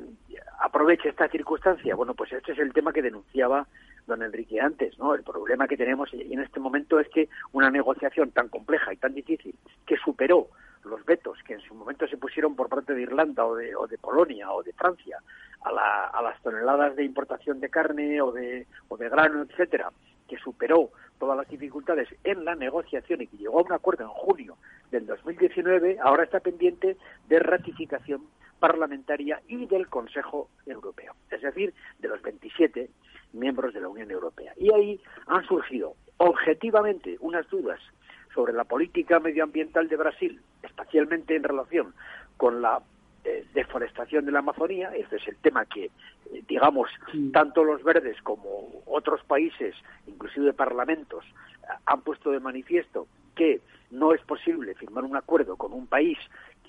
aproveche esta circunstancia? Bueno, pues este es el tema que denunciaba don Enrique antes, ¿no? El problema que tenemos en este momento es que una negociación tan compleja y tan difícil que superó los vetos que en su momento se pusieron por parte de Irlanda o de, o de Polonia o de Francia a, la, a, las toneladas de importación de carne o de, o de grano, etcétera, que superó todas las dificultades en la negociación y que llegó a un acuerdo en junio del 2019, ahora está pendiente de ratificación parlamentaria y del Consejo Europeo, es decir, de los 27 miembros de la Unión Europea. Y ahí han surgido objetivamente unas dudas sobre la política medioambiental de Brasil, especialmente en relación con la eh, deforestación de la Amazonía. Este es el tema que, digamos, tanto los verdes como otros países, inclusive parlamentos, han puesto de manifiesto que no es posible firmar un acuerdo con un país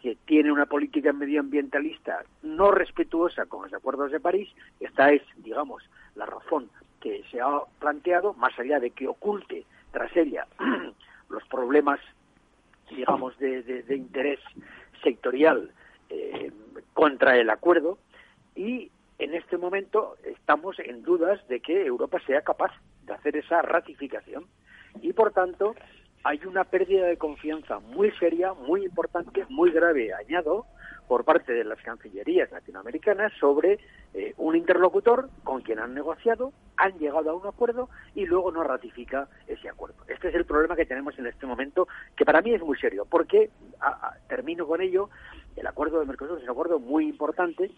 que tiene una política medioambientalista no respetuosa con los acuerdos de París. Esta es, digamos, la razón que se ha planteado, más allá de que oculte tras ella los problemas, digamos, de, interés sectorial eh, contra el acuerdo y en este momento estamos en dudas de que Europa sea capaz de hacer esa ratificación y por tanto hay una pérdida de confianza muy seria, muy importante, muy grave, añado, por parte de las cancillerías latinoamericanas sobre eh, un interlocutor con quien han negociado, han llegado a un acuerdo y luego no ratifica ese acuerdo. Este es el problema que tenemos en este momento, que para mí es muy serio, porque, termino con ello, el acuerdo de Mercosur es un acuerdo muy importante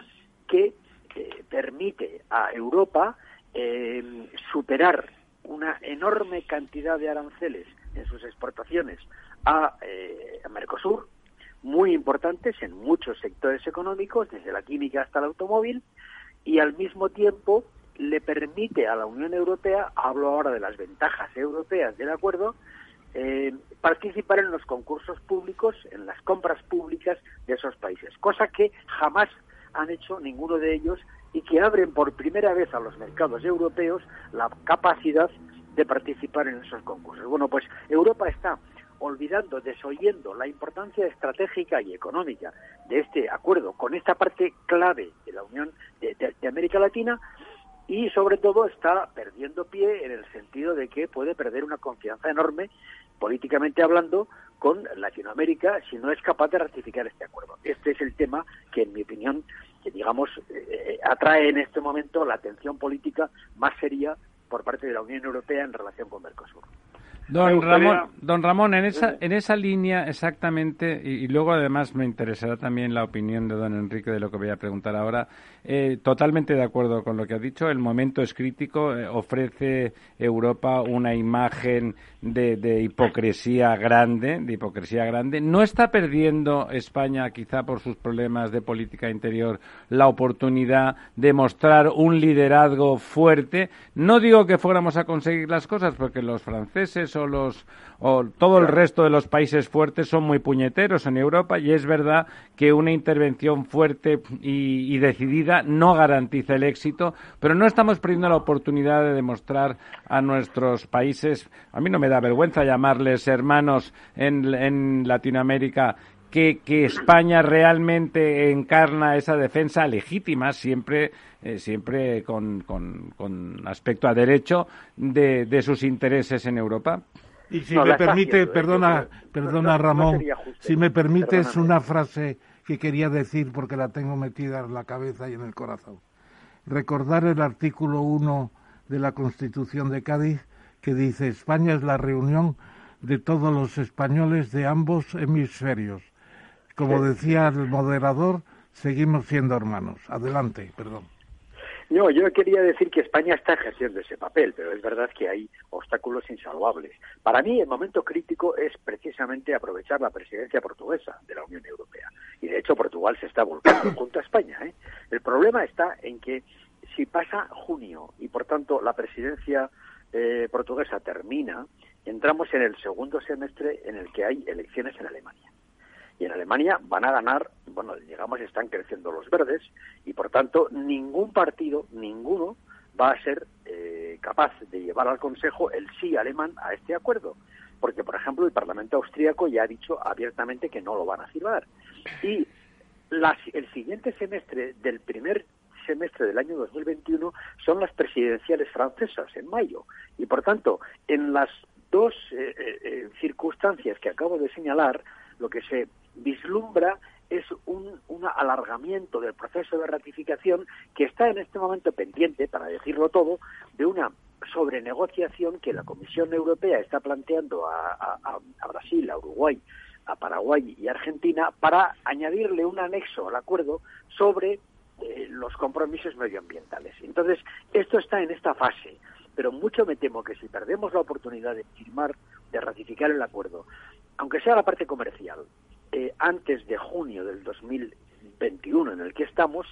que eh, permite a Europa eh, superar una enorme cantidad de aranceles en sus exportaciones a, a Mercosur, muy importantes en muchos sectores económicos, desde la química hasta el automóvil, y al mismo tiempo le permite a la Unión Europea, hablo ahora de las ventajas europeas del acuerdo, eh, participar en los concursos públicos, en las compras públicas de esos países, cosa que jamás han hecho ninguno de ellos y que abren por primera vez a los mercados europeos la capacidad de participar en esos concursos. Bueno, pues Europa está olvidando, desoyendo la importancia estratégica y económica de este acuerdo con esta parte clave de la Unión de, América Latina y sobre todo está perdiendo pie en el sentido de que puede perder una confianza enorme políticamente hablando con Latinoamérica si no es capaz de ratificar este acuerdo. Este es el tema que en mi opinión digamos eh, atrae en este momento la atención política más seria por parte de la Unión Europea en relación con Mercosur. Don Ramón, don Ramón, en esa, en esa línea exactamente, y, luego además me interesará también la opinión de don Enrique de lo que voy a preguntar ahora, eh, totalmente de acuerdo con lo que ha dicho, el momento es crítico, eh, ofrece Europa una imagen de, de, hipocresía grande, de hipocresía grande, no está perdiendo España, quizá por sus problemas de política interior, la oportunidad de mostrar un liderazgo fuerte, no digo que fuéramos a conseguir las cosas, porque los franceses o, los, o todo el resto de los países fuertes son muy puñeteros en Europa y es verdad que una intervención fuerte y, decidida no garantiza el éxito, pero no estamos perdiendo la oportunidad de demostrar a nuestros países, a mí no me da vergüenza llamarles hermanos en, Latinoamérica, que, España realmente encarna esa defensa legítima, siempre, eh, siempre con, con, aspecto a derecho de, sus intereses en Europa. Y si me permite, ¿eh? perdona, perdona Ramón, si me permites una frase que quería decir porque la tengo metida en la cabeza y en el corazón. Recordar el artículo 1 de la Constitución de Cádiz que dice España es la reunión de todos los españoles de ambos hemisferios como decía el moderador, seguimos siendo hermanos. Adelante, perdón. No, yo quería decir que España está ejerciendo ese papel, pero es verdad que hay obstáculos insalvables. Para mí, el momento crítico es precisamente aprovechar la presidencia portuguesa de la Unión Europea. Y de hecho, Portugal se está volcando junto a España. ¿eh? El problema está en que si pasa junio y, por tanto, la presidencia eh, portuguesa termina, entramos en el segundo semestre en el que hay elecciones en Alemania y en Alemania van a ganar, bueno, digamos, están creciendo los verdes y por tanto ningún partido, ninguno, va a ser eh, capaz de llevar al Consejo el sí alemán a este acuerdo. Porque, por ejemplo, el Parlamento austríaco ya ha dicho abiertamente que no lo van a firmar. Y el siguiente semestre del primer semestre del año 2021 son las presidenciales francesas en mayo. Y, por tanto, en las dos eh, eh, circunstancias que acabo de señalar, lo que se vislumbra es un, alargamiento del proceso de ratificación que está en este momento pendiente, para decirlo todo, de una sobrenegociación que la Comisión Europea está planteando a, Brasil, a Uruguay, a Paraguay y Argentina para añadirle un anexo al acuerdo sobre eh, los compromisos medioambientales. Entonces, esto está en esta fase, pero mucho me temo que si perdemos la oportunidad de firmar, de ratificar el acuerdo, aunque sea la parte comercial, eh, antes de junio del 2021 en el que estamos,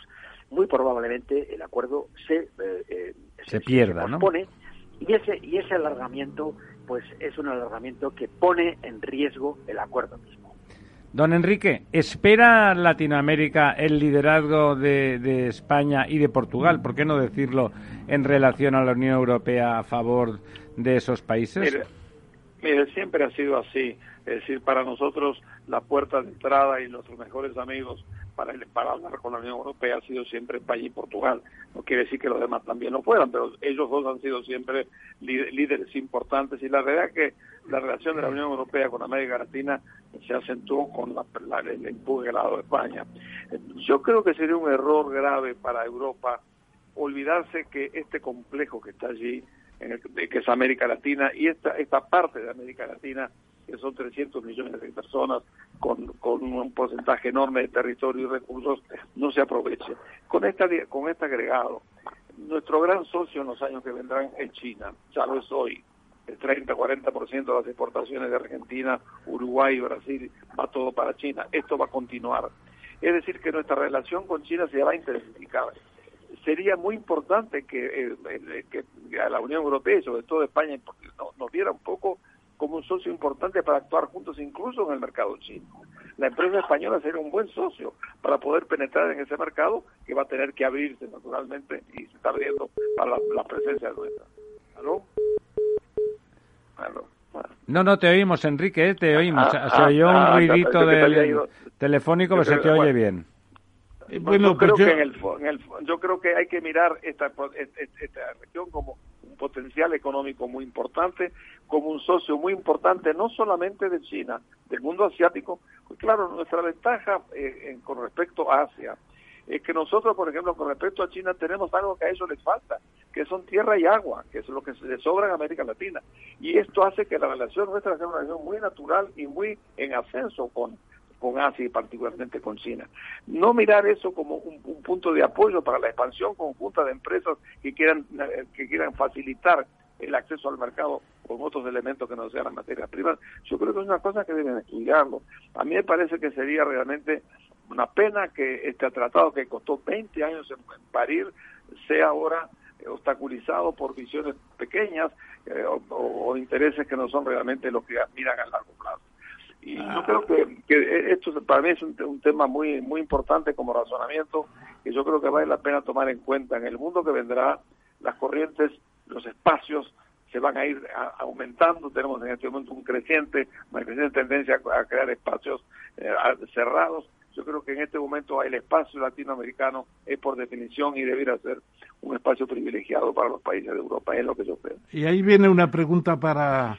muy probablemente el acuerdo se, eh, eh, se, pierda, ¿no? y ese y ese alargamiento pues es un alargamiento que pone en riesgo el acuerdo mismo. Don Enrique, ¿espera Latinoamérica el liderazgo de, España y de Portugal, por qué no decirlo, en relación a la Unión Europea a favor de esos países? Mire siempre ha sido así. Es decir, para nosotros la puerta de entrada y nuestros mejores amigos para, para hablar con la Unión Europea ha sido siempre España y Portugal. No quiere decir que los demás también lo fueran, pero ellos dos han sido siempre líderes importantes y la verdad es que la relación de la Unión Europea con América Latina se acentuó con la, el empuje lado de España. Yo creo que sería un error grave para Europa olvidarse que este complejo que está allí, que es América Latina, y esta, esta parte de América Latina, que son 300 millones de personas con, con un porcentaje enorme de territorio y recursos, no se aproveche. Con, esta, con este agregado, nuestro gran socio en los años que vendrán es China, ya lo es hoy. El 30-40% de las exportaciones de Argentina, Uruguay Brasil va todo para China. Esto va a continuar. Es decir, que nuestra relación con China se va a intensificar sería muy importante que, eh, que la Unión Europea y sobre todo España nos viera un poco como un socio importante para actuar juntos incluso en el mercado chino. La empresa española sería un buen socio para poder penetrar en ese mercado que va a tener que abrirse naturalmente y se está abriendo para la, presencia nuestra. ¿Aló? ¿Aló? No, no, te oímos, Enrique, ¿eh? te oímos. Ah, se oyó un ah, ruidito del telefónico, pero se te oye bien. Eh, bueno, yo, creo que en el, yo creo que hay que mirar esta, esta región como un potencial económico muy importante, como un socio muy importante, no solamente de China, del mundo asiático. Pues claro, nuestra ventaja eh, con respecto a Asia es que nosotros, por ejemplo, con respecto a China, tenemos algo que a ellos les falta, que son tierra y agua, que es lo que se les sobra en América Latina. Y esto hace que la relación nuestra sea una relación muy natural y muy en ascenso con, con Asia y particularmente con China. No mirar eso como un, punto de apoyo para la expansión conjunta de empresas que quieran, que quieran facilitar el acceso al mercado con otros elementos que no sean las materias primas, yo creo que es una cosa que deben estudiarlo. A mí me parece que sería realmente una pena que este tratado que costó 20 años en, parir sea ahora obstaculizado por visiones pequeñas eh, o, o, intereses que no son realmente los que miran a largo plazo. Y yo creo que, esto para mí es un, tema muy muy importante como razonamiento que yo creo que vale la pena tomar en cuenta. En el mundo que vendrá, las corrientes, los espacios se van a ir aumentando. Tenemos en este momento un creciente, una creciente tendencia a, crear espacios eh, cerrados. Yo creo que en este momento el espacio latinoamericano es por definición y debiera ser un espacio privilegiado para los países de Europa, es lo que yo creo. Y ahí viene una pregunta para,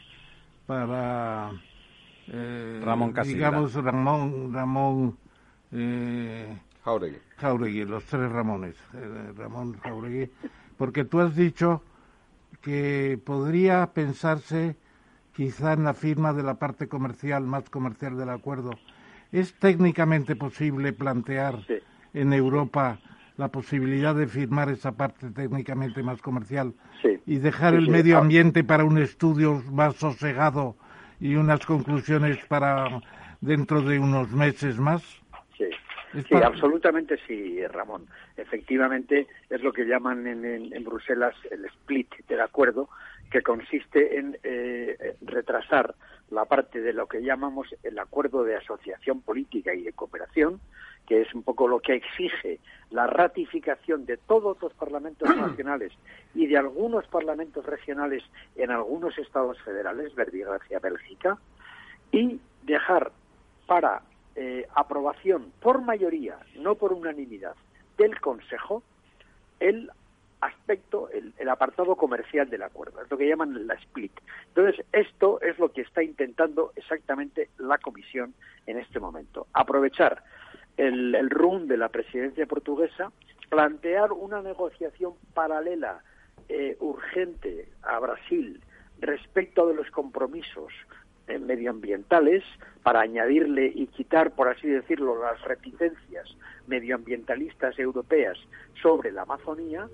para eh, Ramón Casilla. Digamos Ramón, Ramón eh, Jauregui. Jauregui, los tres Ramones. Eh, Ramón Jauregui. Porque tú has dicho que podría pensarse quizá en la firma de la parte comercial, más comercial del acuerdo. ¿Es técnicamente posible plantear en Europa la posibilidad de firmar esa parte técnicamente más comercial y dejar el medio ambiente para un estudio más sosegado y unas conclusiones para dentro de unos meses más? Sí, sí absolutamente sí, Ramón. Efectivamente, es lo que llaman en, en, Bruselas el split del acuerdo, que consiste en eh, retrasar la parte de lo que llamamos el acuerdo de asociación política y de cooperación, que es un poco lo que exige la ratificación de todos los parlamentos nacionales y de algunos parlamentos regionales en algunos estados federales, Verbigracia, Bélgica, y dejar para eh, aprobación por mayoría, no por unanimidad, del Consejo el aspecto, el, el, apartado comercial del acuerdo, es lo que llaman la split. Entonces, esto es lo que está intentando exactamente la Comisión en este momento, aprovechar el, el de la presidencia portuguesa, plantear una negociación paralela eh, urgente a Brasil respecto de los compromisos eh, medioambientales para añadirle y quitar, por así decirlo, las reticencias medioambientalistas europeas sobre la Amazonía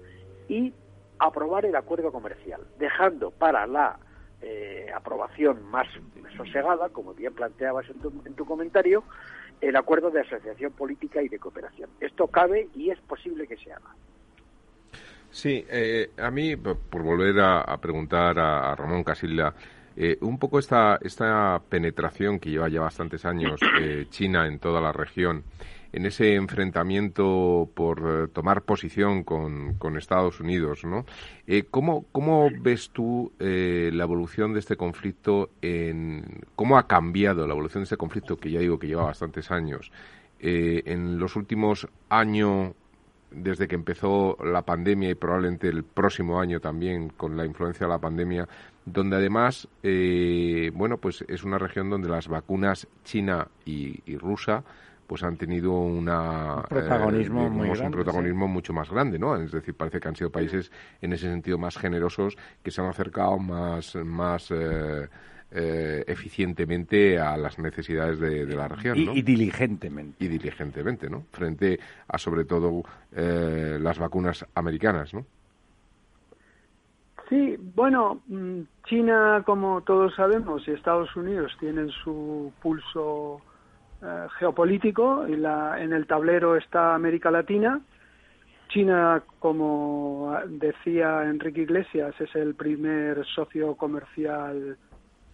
y aprobar el acuerdo comercial, dejando para la eh, aprobación más sosegada, como bien planteabas en tu, en tu comentario, el acuerdo de asociación política y de cooperación. Esto cabe y es posible que se haga. Sí, eh, a mí, por volver a, preguntar a, Ramón Casilla, eh, un poco esta, esta penetración que lleva ya bastantes años eh, China en toda la región, en ese enfrentamiento por eh, tomar posición con, Estados Unidos, ¿no? Eh, ¿cómo, ¿cómo, ves tú eh, la evolución de este conflicto? En, ¿Cómo ha cambiado la evolución de este conflicto, que ya digo que lleva bastantes años, Eh, en los últimos años, desde que empezó la pandemia y probablemente el próximo año también con la influencia de la pandemia, donde además, bueno, pues es una región donde las vacunas china y, rusa pues han tenido una, un protagonismo, un protagonismo mucho más grande, ¿no? Es decir, parece que han sido países en ese sentido más generosos que se han acercado más, más eh, eh, eficientemente a las necesidades de, la región. Y, diligentemente. Y diligentemente, ¿no? Frente a, sobre todo, eh, las vacunas americanas, ¿no? Sí, bueno, mm, China, como todos sabemos, y Estados Unidos tienen su pulso eh, geopolítico. Y la, en el tablero está América Latina. China, como decía Enrique Iglesias, es el primer socio comercial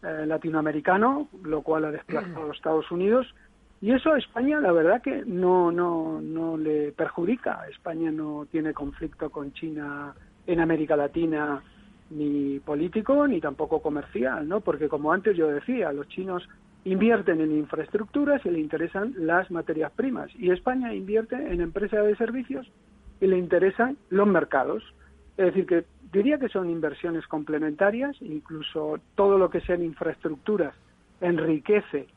eh, latinoamericano, lo cual ha desplazado a Estados Unidos. Y eso a España, la verdad que no, no, no le perjudica. España no tiene conflicto con China en América Latina ni político ni tampoco comercial, ¿no? Porque como antes yo decía, los chinos invierten en infraestructuras y le interesan las materias primas y España invierte en empresas de servicios y le interesan los mercados. Es decir, que diría que son inversiones complementarias, incluso todo lo que sean infraestructuras enriquece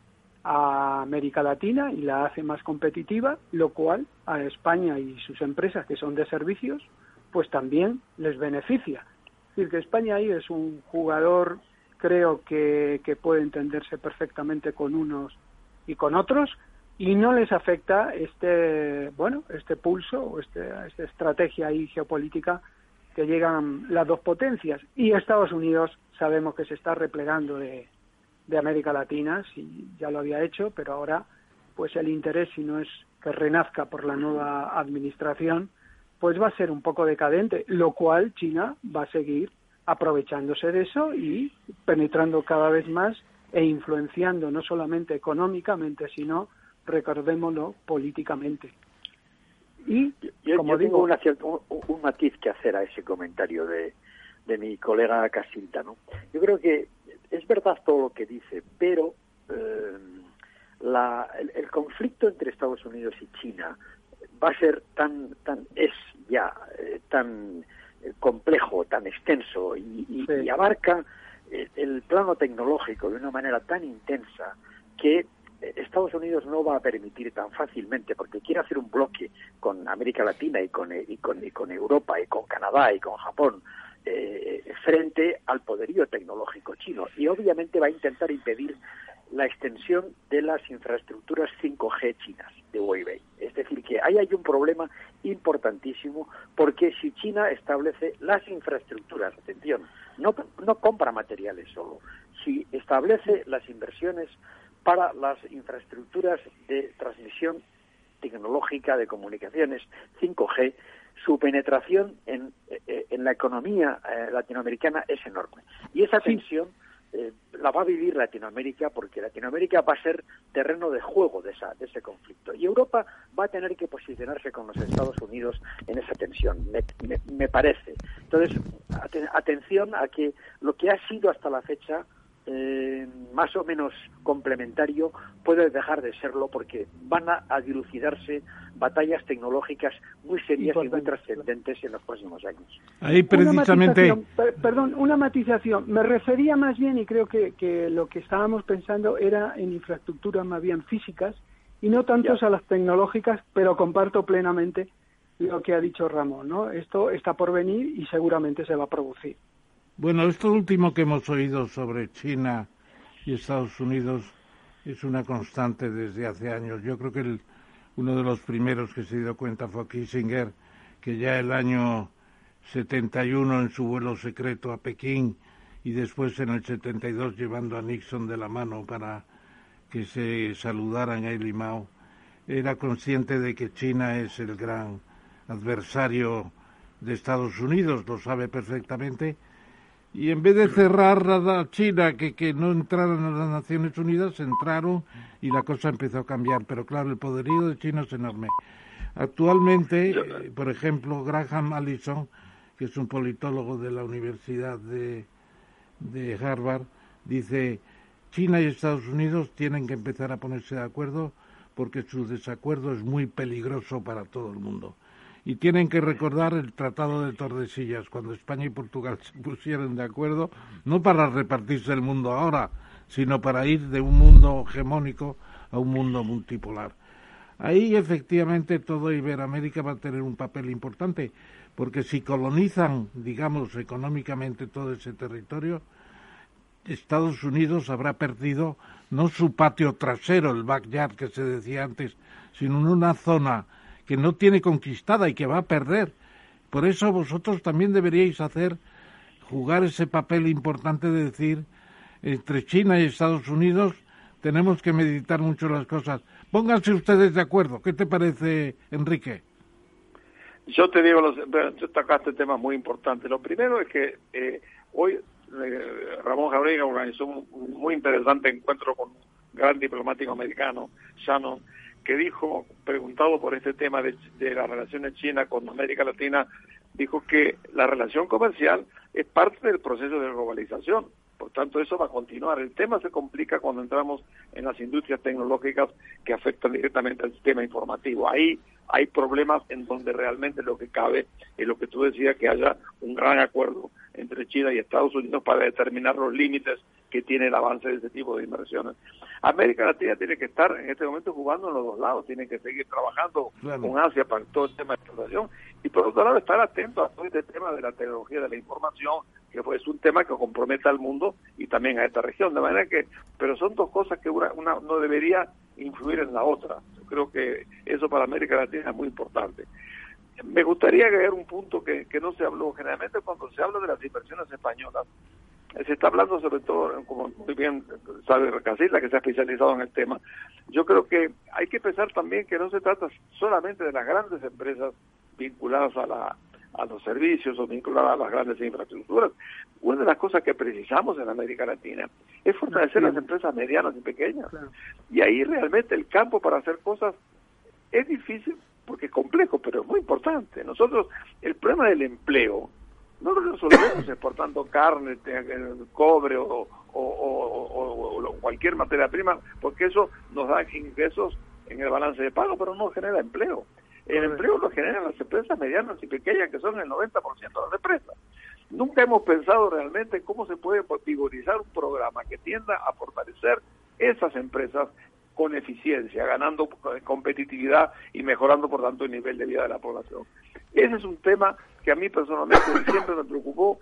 a América Latina y la hace más competitiva, lo cual a España y sus empresas que son de servicios, pues también les beneficia. Es decir, que España ahí es un jugador, creo que, que puede entenderse perfectamente con unos y con otros, y no les afecta este, bueno, este pulso o este, esta estrategia ahí geopolítica que llegan las dos potencias. Y Estados Unidos sabemos que se está replegando de, de América Latina, si ya lo había hecho, pero ahora pues el interés si no es que renazca por la nueva administración, pues va a ser un poco decadente, lo cual China va a seguir aprovechándose de eso y penetrando cada vez más e influenciando no solamente económicamente, sino, recordémoslo, políticamente. Y, yo, como digo, tengo un, matiz que hacer a ese comentario de, de mi colega Casilda. ¿no? Yo creo que es verdad todo lo que dice, pero eh, la, el, conflicto entre Estados Unidos y China va a ser tan, tan es ya eh, tan complejo, tan extenso y, y abarca el plano tecnológico de una manera tan intensa que Estados Unidos no va a permitir tan fácilmente, porque quiere hacer un bloque con América Latina y con, y con, y con Europa y con Canadá y con Japón eh, frente al poderío tecnológico chino. Y obviamente va a intentar impedir la extensión de las infraestructuras 5G chinas de Huawei. Es decir, que ahí hay un problema importantísimo porque si China establece las infraestructuras, atención, no, no compra materiales solo, si establece las inversiones para las infraestructuras de transmisión tecnológica de comunicaciones 5G, su penetración en, eh, en la economía eh, latinoamericana es enorme. Y esa tensión eh, la va a vivir Latinoamérica porque Latinoamérica va a ser terreno de juego de, esa, de ese conflicto. Y Europa va a tener que posicionarse con los Estados Unidos en esa tensión, me, me parece. Entonces, atención a que lo que ha sido hasta la fecha eh, más o menos complementario puede dejar de serlo porque van a, dilucidarse batallas tecnológicas muy serias y muy trascendentes en los próximos años. Ahí precisamente. perdón, una matización. Me refería más bien, y creo que, que, lo que estábamos pensando era en infraestructuras más bien físicas y no tantos a las tecnológicas, pero comparto plenamente lo que ha dicho Ramón. ¿no? Esto está por venir y seguramente se va a producir. Bueno, esto último que hemos oído sobre China y Estados Unidos es una constante desde hace años. Yo creo que uno de los primeros que se dio cuenta fue Kissinger, que ya el año 71 en su vuelo secreto a Pekín y después en el 72 llevando a Nixon de la mano para que se saludaran a él y Mao, era consciente de que China es el gran adversario de Estados Unidos, lo sabe perfectamente, y en vez de cerrar a China, que, que no entraran a las Naciones Unidas, entraron y la cosa empezó a cambiar. Pero claro, el poderío de China es enorme. Actualmente, eh, por ejemplo, Graham Allison, que es un politólogo de la Universidad de, de Harvard, dice, China y Estados Unidos tienen que empezar a ponerse de acuerdo porque su desacuerdo es muy peligroso para todo el mundo. Y tienen que recordar el Tratado de Tordesillas, cuando España y Portugal se pusieron de acuerdo, no para repartirse el mundo ahora, sino para ir de un mundo hegemónico a un mundo multipolar. Ahí efectivamente todo Iberoamérica va a tener un papel importante, porque si colonizan, digamos, económicamente todo ese territorio, Estados Unidos habrá perdido no su patio trasero, el backyard que se decía antes, sino una zona que no tiene conquistada y que va a perder. Por eso vosotros también deberíais hacer, jugar ese papel importante de decir, entre China y Estados Unidos tenemos que meditar mucho las cosas. Pónganse ustedes de acuerdo. ¿Qué te parece, Enrique? Yo te digo, los, tocaste temas muy importantes. Lo primero es que eh, hoy eh, Ramón Jabrega organizó un, muy interesante encuentro con un gran diplomático americano, Shannon, que dijo, preguntado por este tema de, de las relaciones China con América Latina, dijo que la relación comercial es parte del proceso de globalización. Por tanto, eso va a continuar. El tema se complica cuando entramos en las industrias tecnológicas que afectan directamente al sistema informativo. Ahí hay problemas en donde realmente lo que cabe es lo que tú decías, que haya un gran acuerdo entre China y Estados Unidos para determinar los límites que tiene el avance de este tipo de inversiones. América Latina tiene que estar en este momento jugando en los dos lados, tiene que seguir trabajando con Asia para todo el tema de explotación y por otro lado estar atento a todo este tema de la tecnología de la información, que pues, es un tema que compromete al mundo y también a esta región, de manera que, pero son dos cosas que una, una no debería influir en la otra. Yo creo que eso para América Latina es muy importante. Me gustaría agregar un punto que, que no se habló. Generalmente cuando se habla de las inversiones españolas, se está hablando sobre todo, como muy bien sabe Casilla, que se ha especializado en el tema. Yo creo que hay que pensar también que no se trata solamente de las grandes empresas vinculadas a la a los servicios o vinculadas a las grandes infraestructuras. Una de las cosas que precisamos en América Latina es fortalecer las empresas medianas y pequeñas. Y ahí realmente el campo para hacer cosas es difícil porque es complejo, pero es muy importante. Nosotros, el problema del empleo, no lo resolvemos exportando carne, cobre o, o, cualquier materia prima, porque eso nos da ingresos en el balance de pago, pero no genera empleo. El empleo lo generan las empresas medianas y pequeñas, que son el 90% de las empresas. Nunca hemos pensado realmente cómo se puede vigorizar un programa que tienda a fortalecer esas empresas con eficiencia, ganando competitividad y mejorando, por tanto, el nivel de vida de la población. Ese es un tema que a mí personalmente siempre me preocupó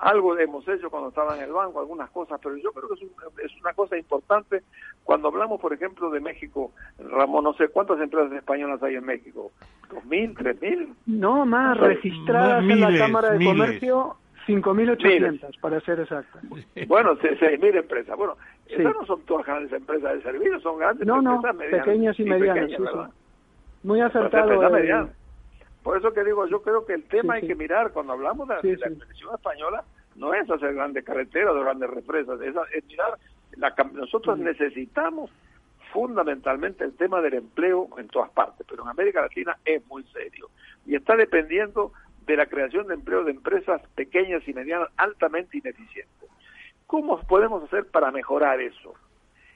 algo hemos hecho cuando estaba en el banco, algunas cosas, pero yo creo que es, una cosa importante cuando hablamos, por ejemplo, de México. Ramón, no sé, ¿cuántas empresas españolas hay en México? ¿Dos mil, tres mil? No, más registradas en la Cámara de Comercio, 5.800, para ser exactas. Bueno, 6.000 empresas. Bueno, esas no son todas grandes empresas de servicios, son grandes no, empresas no, pequeñas y medianas. Muy acertado. Por eso que digo, yo creo que el tema hay que mirar, cuando hablamos de, la expresión española, no es hacer grandes carreteras o grandes represas, es, mirar, la, nosotros necesitamos fundamentalmente el tema del empleo en todas partes, pero en América Latina es muy serio y está dependiendo de la creación de empleo de empresas pequeñas y medianas altamente ineficientes. ¿Cómo podemos hacer para mejorar eso?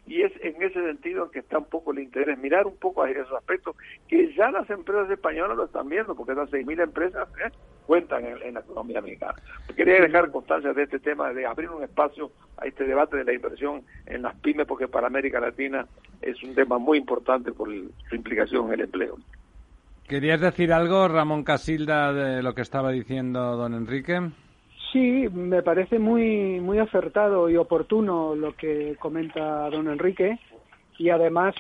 y es en ese sentido que está un poco el interés, mirar un poco a esos aspectos que ya las empresas españolas lo están viendo, porque esas 6.000 empresas ¿eh? cuentan en, la economía mexicana. Quería dejar constancia de este tema, de abrir un espacio a este debate de la inversión en las pymes, porque para América Latina es un tema muy importante por su implicación en el empleo. ¿Querías decir algo, Ramón Casilda, de lo que estaba diciendo don Enrique? Sí, me parece muy, muy acertado y oportuno lo que comenta don Enrique y además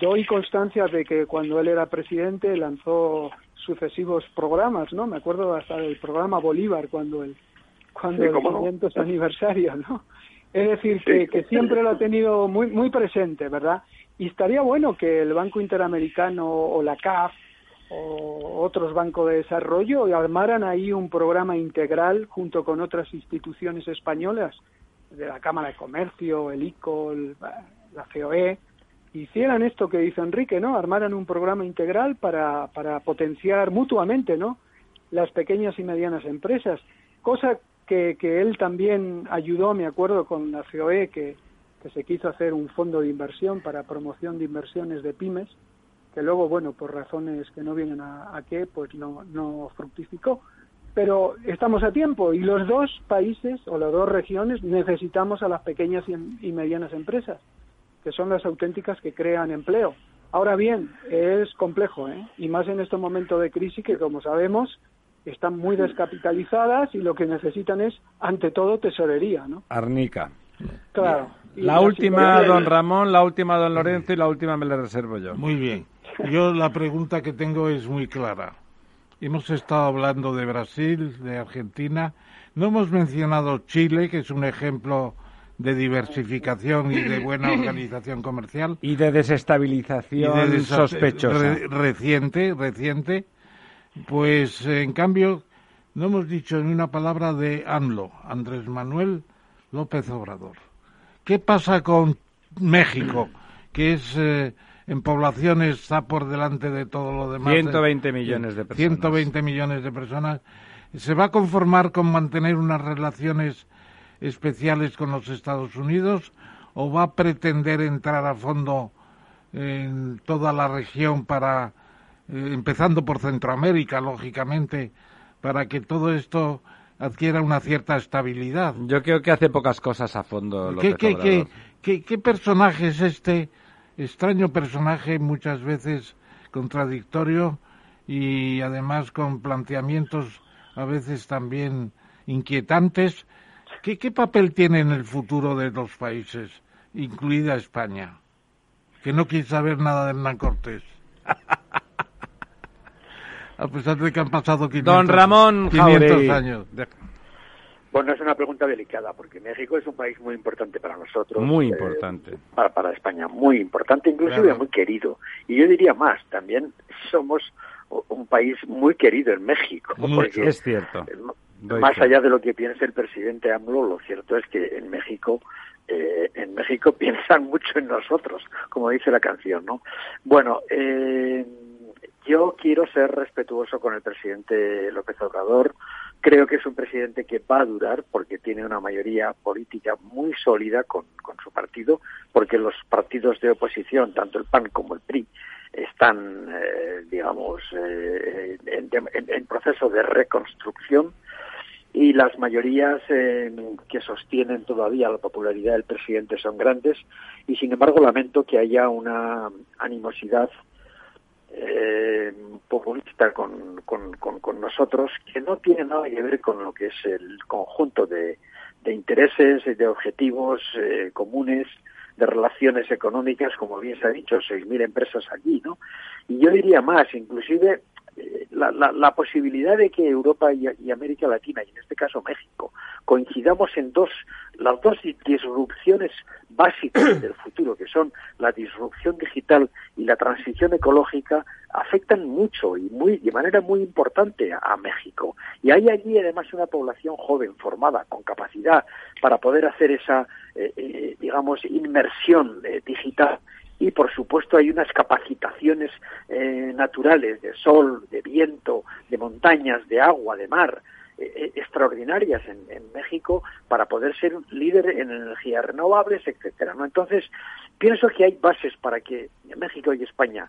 doy constancia de que cuando él era presidente lanzó sucesivos programas, ¿no? Me acuerdo hasta del programa Bolívar cuando el cuando el 500 aniversario, ¿no? Es decir, que, que siempre lo ha tenido muy muy presente, ¿verdad? Y estaría bueno que el Banco Interamericano o la CAF o otros bancos de desarrollo y armaran ahí un programa integral junto con otras instituciones españolas de la Cámara de Comercio, el ICO, la COE, hicieran esto que dice Enrique, ¿no? Armaran un programa integral para, para potenciar mutuamente, ¿no? Las pequeñas y medianas empresas, cosa que, que él también ayudó, me acuerdo, con la COE, que, que se quiso hacer un fondo de inversión para promoción de inversiones de pymes, que luego, bueno, por razones que no vienen a, a qué, pues no, no fructificó. Pero estamos a tiempo y los dos países o las dos regiones necesitamos a las pequeñas y medianas empresas, que son las auténticas que crean empleo. Ahora bien, es complejo, ¿eh? y más en este momento de crisis que, como sabemos, están muy descapitalizadas y lo que necesitan es, ante todo, tesorería, ¿no? Arnica. Claro. La, última, don Ramón, la última, don Lorenzo, y la última me la reservo yo. Muy bien. Yo la pregunta que tengo es muy clara. Hemos estado hablando de Brasil, de Argentina. No hemos mencionado Chile, que es un ejemplo de diversificación y de buena organización comercial. Y de desestabilización sospechosa. reciente, reciente. Pues, en cambio, no hemos dicho ni una palabra de AMLO, Andrés Manuel López Obrador. ¿Qué pasa con México, que es eh, en poblaciones está por delante de todo lo demás? 120 millones de personas. 120 millones de personas. ¿Se va a conformar con mantener unas relaciones especiales con los Estados Unidos o va a pretender entrar a fondo en toda la región para, eh, empezando por Centroamérica, lógicamente, para que todo esto adquiera una cierta estabilidad. Yo creo que hace pocas cosas a fondo. ¿Qué, qué, qué, qué, personaje es este extraño personaje, muchas veces contradictorio y además con planteamientos a veces también inquietantes? ¿Qué, qué papel tiene en el futuro de los países, incluida España? Que no quiere saber nada de Hernán Cortés. a pesar de que han pasado 500, Don Ramón 500 años. Bueno, es una pregunta delicada porque México es un país muy importante para nosotros. Muy eh, importante. para, para España, muy importante, inclusive muy querido. Y yo diría más, también somos un país muy querido en México. es cierto. Más allá de lo que piense el presidente AMLO, lo cierto es que en México eh, en México piensan mucho en nosotros, como dice la canción, ¿no? Bueno, eh, yo quiero ser respetuoso con el presidente López Obrador. Creo que es un presidente que va a durar porque tiene una mayoría política muy sólida con, su partido, porque los partidos de oposición, tanto el PAN como el PRI, están, eh, digamos, eh, en, proceso de reconstrucción y las mayorías que sostienen todavía la popularidad del presidente son grandes y sin embargo lamento que haya una animosidad eh, populista con, con, con, nosotros que no tiene nada que ver con lo que es el conjunto de, de intereses, de objetivos eh, comunes, de relaciones económicas, como bien se ha dicho, 6.000 empresas allí, ¿no? Y yo diría más, inclusive la, la, la, posibilidad de que Europa y, y, América Latina, y en este caso México, coincidamos en dos, las dos disrupciones básicas del futuro, que son la disrupción digital y la transición ecológica, afectan mucho y muy, de manera muy importante a, México. Y hay allí además una población joven, formada, con capacidad para poder hacer esa, eh, eh, digamos, inmersión digital y por supuesto hay unas capacitaciones eh, naturales de sol, de viento, de montañas, de agua, de mar, eh, eh, extraordinarias en, México para poder ser líder en energías renovables, etcétera. ¿no? Entonces, pienso que hay bases para que México y España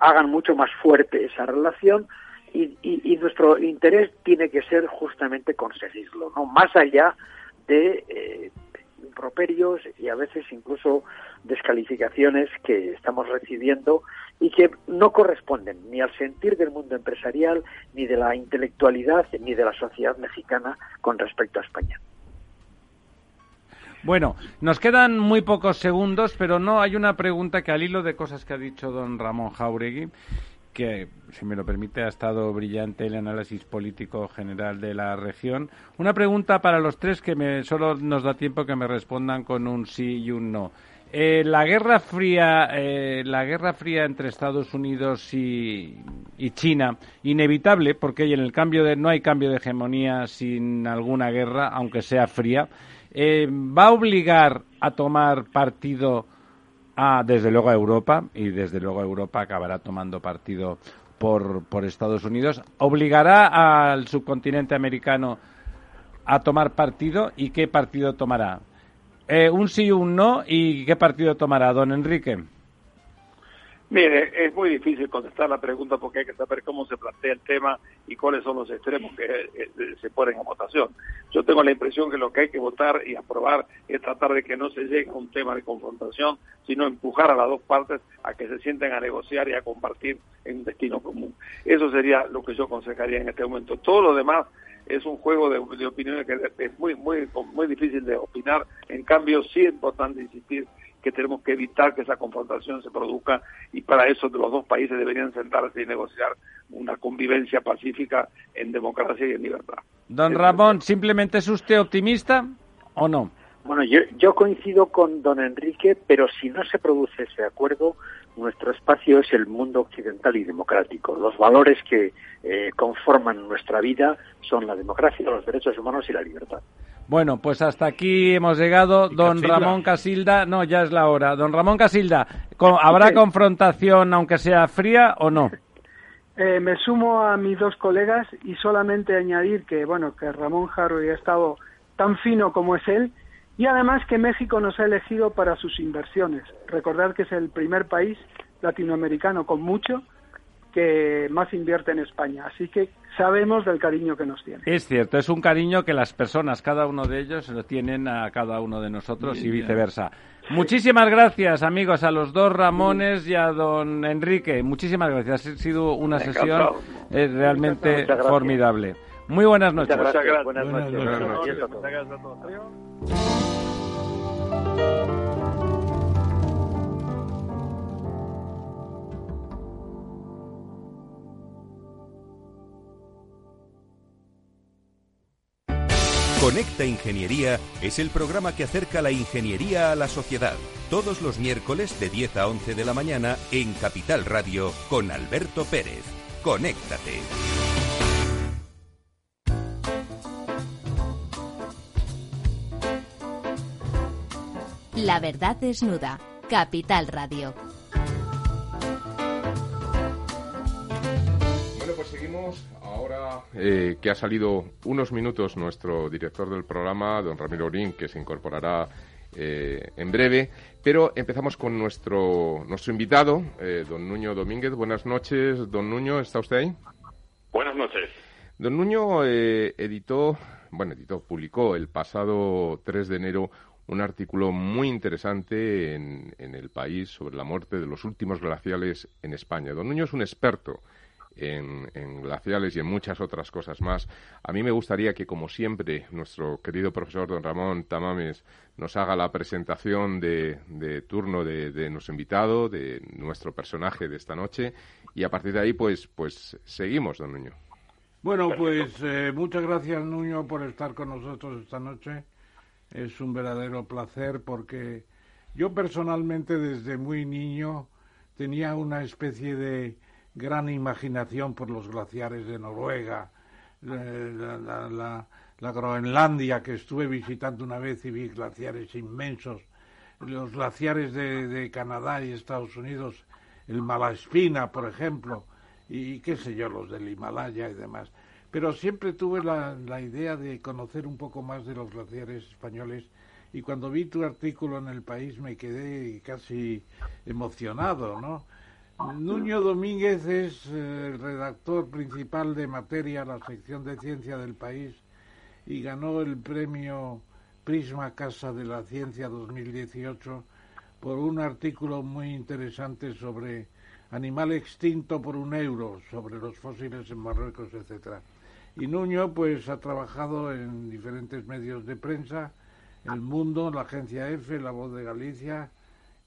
hagan mucho más fuerte esa relación y, y, nuestro interés tiene que ser justamente conseguirlo, no más allá de improperios y a veces incluso descalificaciones que estamos recibiendo y que no corresponden ni al sentir del mundo empresarial, ni de la intelectualidad, ni de la sociedad mexicana con respecto a España. Bueno, nos quedan muy pocos segundos, pero no hay una pregunta que al hilo de cosas que ha dicho don Ramón Jauregui que, si me lo permite, ha estado brillante el análisis político general de la región. Una pregunta para los tres que me, solo nos da tiempo que me respondan con un sí y un no. Eh, la guerra fría, eh, la guerra fría entre Estados Unidos y, China, inevitable, porque en el cambio de, no hay cambio de hegemonía sin alguna guerra, aunque sea fría, eh, va a obligar a tomar partido a, desde luego, a Europa, y desde luego Europa acabará tomando partido por, por Estados Unidos, obligará al subcontinente americano a tomar partido y qué partido tomará. Eh, un sí un no, ¿y qué partido tomará don Enrique? Mire, es muy difícil contestar la pregunta porque hay que saber cómo se plantea el tema y cuáles son los extremos que eh, se ponen a votación. Yo tengo la impresión que lo que hay que votar y aprobar es tratar de que no se llegue a un tema de confrontación, sino empujar a las dos partes a que se sienten a negociar y a compartir en un destino común. Eso sería lo que yo aconsejaría en este momento. Todo lo demás es un juego de, de opiniones que es muy, muy, muy difícil de opinar. En cambio, sí es importante insistir que tenemos que evitar que esa confrontación se produzca y para eso los dos países deberían sentarse y negociar una convivencia pacífica en democracia y en libertad. Don Ramón, ¿simplemente es usted optimista o no? Bueno, yo, yo coincido con don Enrique, pero si no se produce ese acuerdo, nuestro espacio es el mundo occidental y democrático. Los valores que eh, conforman nuestra vida son la democracia, los derechos humanos y la libertad. Bueno, pues hasta aquí hemos llegado. Don Ramón Casilda, no, ya es la hora. Don Ramón Casilda, ¿habrá confrontación aunque sea fría o no? Eh, me sumo a mis dos colegas y solamente añadir que, bueno, que Ramón Harry ha estado tan fino como es él y además que México nos ha elegido para sus inversiones. Recordar que es el primer país latinoamericano con mucho que más invierte en España. Así que sabemos del cariño que nos tiene. Es cierto, es un cariño que las personas, cada uno de ellos, lo tienen a cada uno de nosotros y viceversa. Muchísimas gracias, amigos, a los dos Ramones y a don Enrique. Muchísimas gracias. Ha sido una sesión eh, realmente formidable. Muy buenas noches. Muchas gracias. Buenas noches. Conecta Ingeniería es el programa que acerca la ingeniería a la sociedad. Todos los miércoles de 10 a 11 de la mañana en Capital Radio con Alberto Pérez. Conéctate. La verdad desnuda. Capital Radio. Bueno, pues seguimos Ahora eh, que ha salido unos minutos nuestro director del programa, don Ramiro Orín, que se incorporará eh, en breve, pero empezamos con nuestro, nuestro invitado, eh, don Nuño Domínguez. Buenas noches, don Nuño, ¿está usted ahí? Buenas noches. Don Nuño editó, bueno, editó, publicó el pasado 3 de enero un artículo muy interesante en, en El País sobre la muerte de los últimos glaciales en España. Don Nuño es un experto en, glaciales y en muchas otras cosas más. A mí me gustaría que, como siempre, nuestro querido profesor don Ramón Tamames nos haga la presentación de, turno de, nuestro invitado, de nuestro personaje de esta noche, y a partir de ahí, pues, pues seguimos, don Nuño. Bueno, pues eh, muchas gracias, Nuño, por estar con nosotros esta noche. Es un verdadero placer porque yo personalmente desde muy niño tenía una especie de gran imaginación por los glaciares de Noruega, la, Groenlandia que estuve visitando una vez y vi glaciares inmensos, los glaciares de, Canadá y Estados Unidos, el Malaspina, por ejemplo, y qué sé yo, los del Himalaya y demás. Pero siempre tuve la, la idea de conocer un poco más de los glaciares españoles y cuando vi tu artículo en el país me quedé casi emocionado, ¿no? Nuño Domínguez es eh, el redactor principal de materia, la sección de ciencia del país, y ganó el premio Prisma Casa de la Ciencia 2018 por un artículo muy interesante sobre animal extinto por un euro, sobre los fósiles en Marruecos, etcétera. Y Nuño pues ha trabajado en diferentes medios de prensa, El Mundo, la agencia EFE, La Voz de Galicia,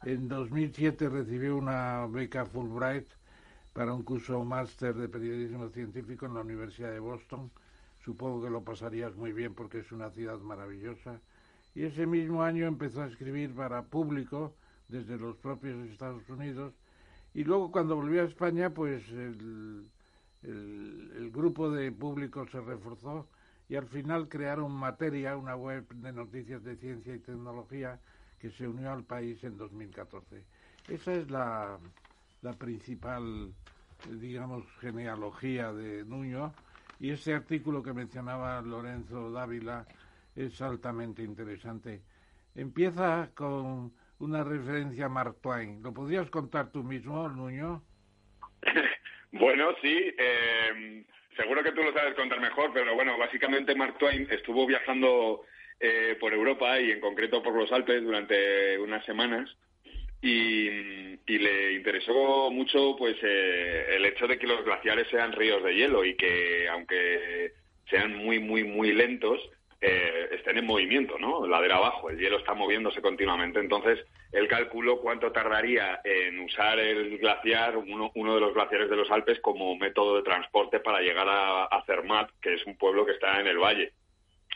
en 2007 recibió una beca Fulbright para un curso máster de periodismo científico en la Universidad de Boston. Supongo que lo pasarías muy bien porque es una ciudad maravillosa. Y ese mismo año empezó a escribir para público desde los propios Estados Unidos. Y luego cuando volvió a España, pues el, el grupo de público se reforzó y al final crearon Materia, una web de noticias de ciencia y tecnología que se unió al país en 2014. Esa es la, la principal, digamos, genealogía de Nuño y ese artículo que mencionaba Lorenzo Dávila es altamente interesante. Empieza con una referencia a Mark Twain. ¿Lo podrías contar tú mismo, Nuño? bueno, sí. Eh, seguro que tú lo sabes contar mejor, pero bueno, básicamente Mark Twain estuvo viajando eh, por Europa y en concreto por los Alpes durante unas semanas y, le interesó mucho pues eh, el hecho de que los glaciares sean ríos de hielo y que aunque sean muy muy muy lentos eh, estén en movimiento, ¿no? Ladera abajo, el hielo está moviéndose continuamente. Entonces, él calculó cuánto tardaría en usar el glaciar, uno, uno de los glaciares de los Alpes, como método de transporte para llegar a, a que es un pueblo que está en el valle.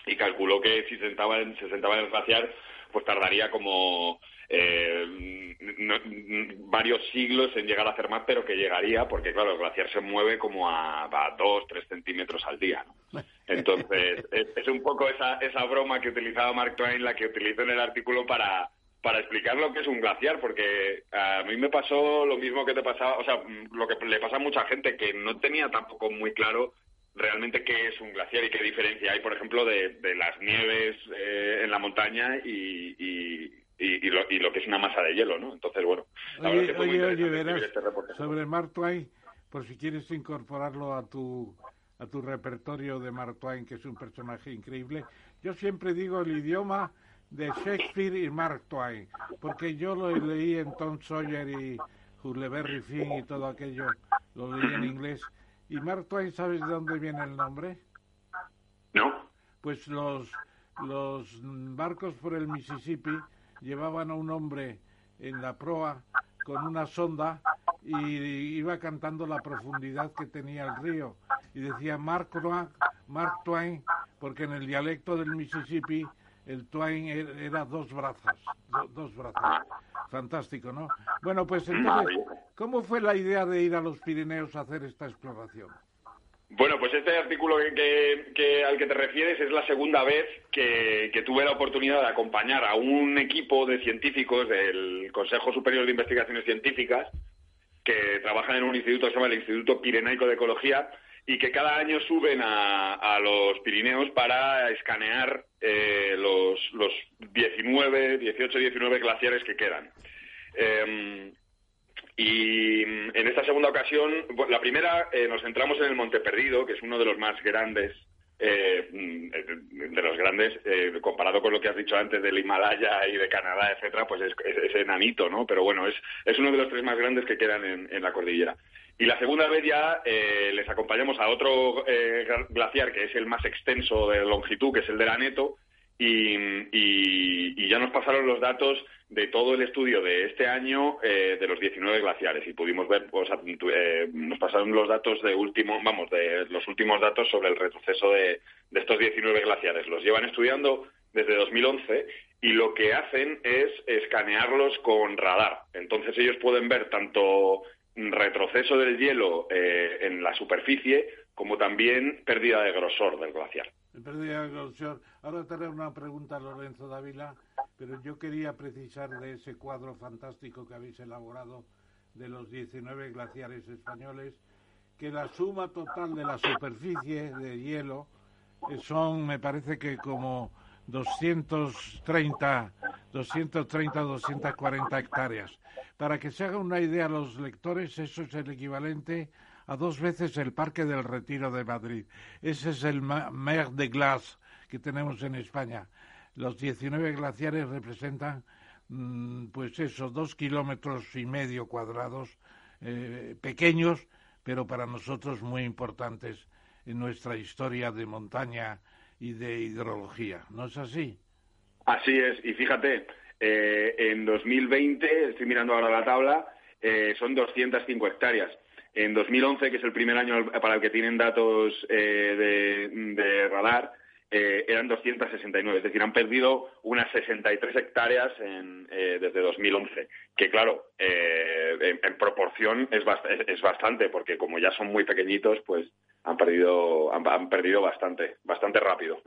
Y calculó que si se sentaba en, se sentaba en el glaciar, pues tardaría como eh, varios siglos en llegar a Zermatt, pero que llegaría, porque claro, el glaciar se mueve como a, a dos, tres centímetros al día, ¿no? Entonces, es, un poco esa, esa broma que utilizaba Mark Twain, la que utilizo en el artículo para, para explicar lo que es un glaciar, porque a mí me pasó lo mismo que te pasaba, o sea, lo que le pasa a mucha gente que no tenía tampoco muy claro realmente qué es un glaciar y qué diferencia hay, por ejemplo, de, de las nieves eh, en la montaña y, y, y, lo, y, lo, que es una masa de hielo, ¿no? Entonces, bueno, oye, oye, oye verás, este sobre Mark Twain, por si quieres incorporarlo a tu a tu repertorio de Mark Twain, que es un personaje increíble, yo siempre digo el idioma de Shakespeare y Mark Twain, porque yo lo leí en Tom Sawyer y Huckleberry Finn y todo aquello, lo leí en inglés. ¿Y Mark Twain sabes de dónde viene el nombre? No. Pues los, los barcos por el Mississippi llevaban a un hombre en la proa con una sonda y iba cantando la profundidad que tenía el río. Y decía Mark, Mark Twain, porque en el dialecto del Mississippi el Twain er, era dos brazos, dos brazos. Fantástico, ¿no? Bueno, pues entonces, ¿cómo fue la idea de ir a los Pirineos a hacer esta exploración? Bueno, pues este artículo que, al que te refieres es la segunda vez que, tuve la oportunidad de acompañar a un equipo de científicos del Consejo Superior de Investigaciones Científicas que trabajan en un instituto que se llama el Instituto Pirenaico de Ecología y que cada año suben a, los Pirineos para escanear eh, los, los 19, 18, 19 glaciares que quedan. Em, y en esta segunda ocasión, la primera eh, nos centramos en el Monte Perdido, que es uno de los más grandes, eh, de los grandes, eh, comparado con lo que has dicho antes del Himalaya y de Canadá, etcétera, pues es, es, enanito, ¿no? Pero bueno, es, es uno de los tres más grandes que quedan en, la cordillera. Y la segunda vez ya les acompañamos a otro glaciar que es el más extenso de longitud, que es el de Aneto, y, y, ya nos pasaron los datos de todo el estudio de este año eh, de los 19 glaciares y pudimos ver, pues, eh, nos pasaron los datos de último, vamos, de los últimos datos sobre el retroceso de, de estos 19 glaciares. Los llevan estudiando desde 2011 y lo que hacen es escanearlos con radar. Entonces ellos pueden ver tanto retroceso del hielo eh, en la superficie como también pérdida de grosor del glaciar. Pérdida de grosor. Ahora te una pregunta, Lorenzo Dávila, pero yo quería precisar de ese cuadro fantástico que habéis elaborado de los 19 glaciares españoles, que la suma total de la superficie de hielo son, me parece que como 230, 230, 240 hectáreas. Para que se haga una idea a los lectores, eso es el equivalente a dos veces el Parque del Retiro de Madrid. Ese es el Mer de Glace que tenemos en España. Los 19 glaciares representan, mm, pues eso, dos kilómetros y medio cuadrados, eh, pequeños, pero para nosotros muy importantes en nuestra historia de montaña y de hidrología. ¿No es así? Así es. Y fíjate, eh, en 2020, estoy mirando ahora la tabla, eh, son 205 hectáreas. En 2011, que es el primer año para el que tienen datos eh, de, radar, eh, eran 269, es decir, han perdido unas 63 hectáreas en, eh, desde 2011, que claro, en, proporción es, es, bastante, porque como ya son muy pequeñitos, pues han perdido, han, perdido bastante, bastante rápido.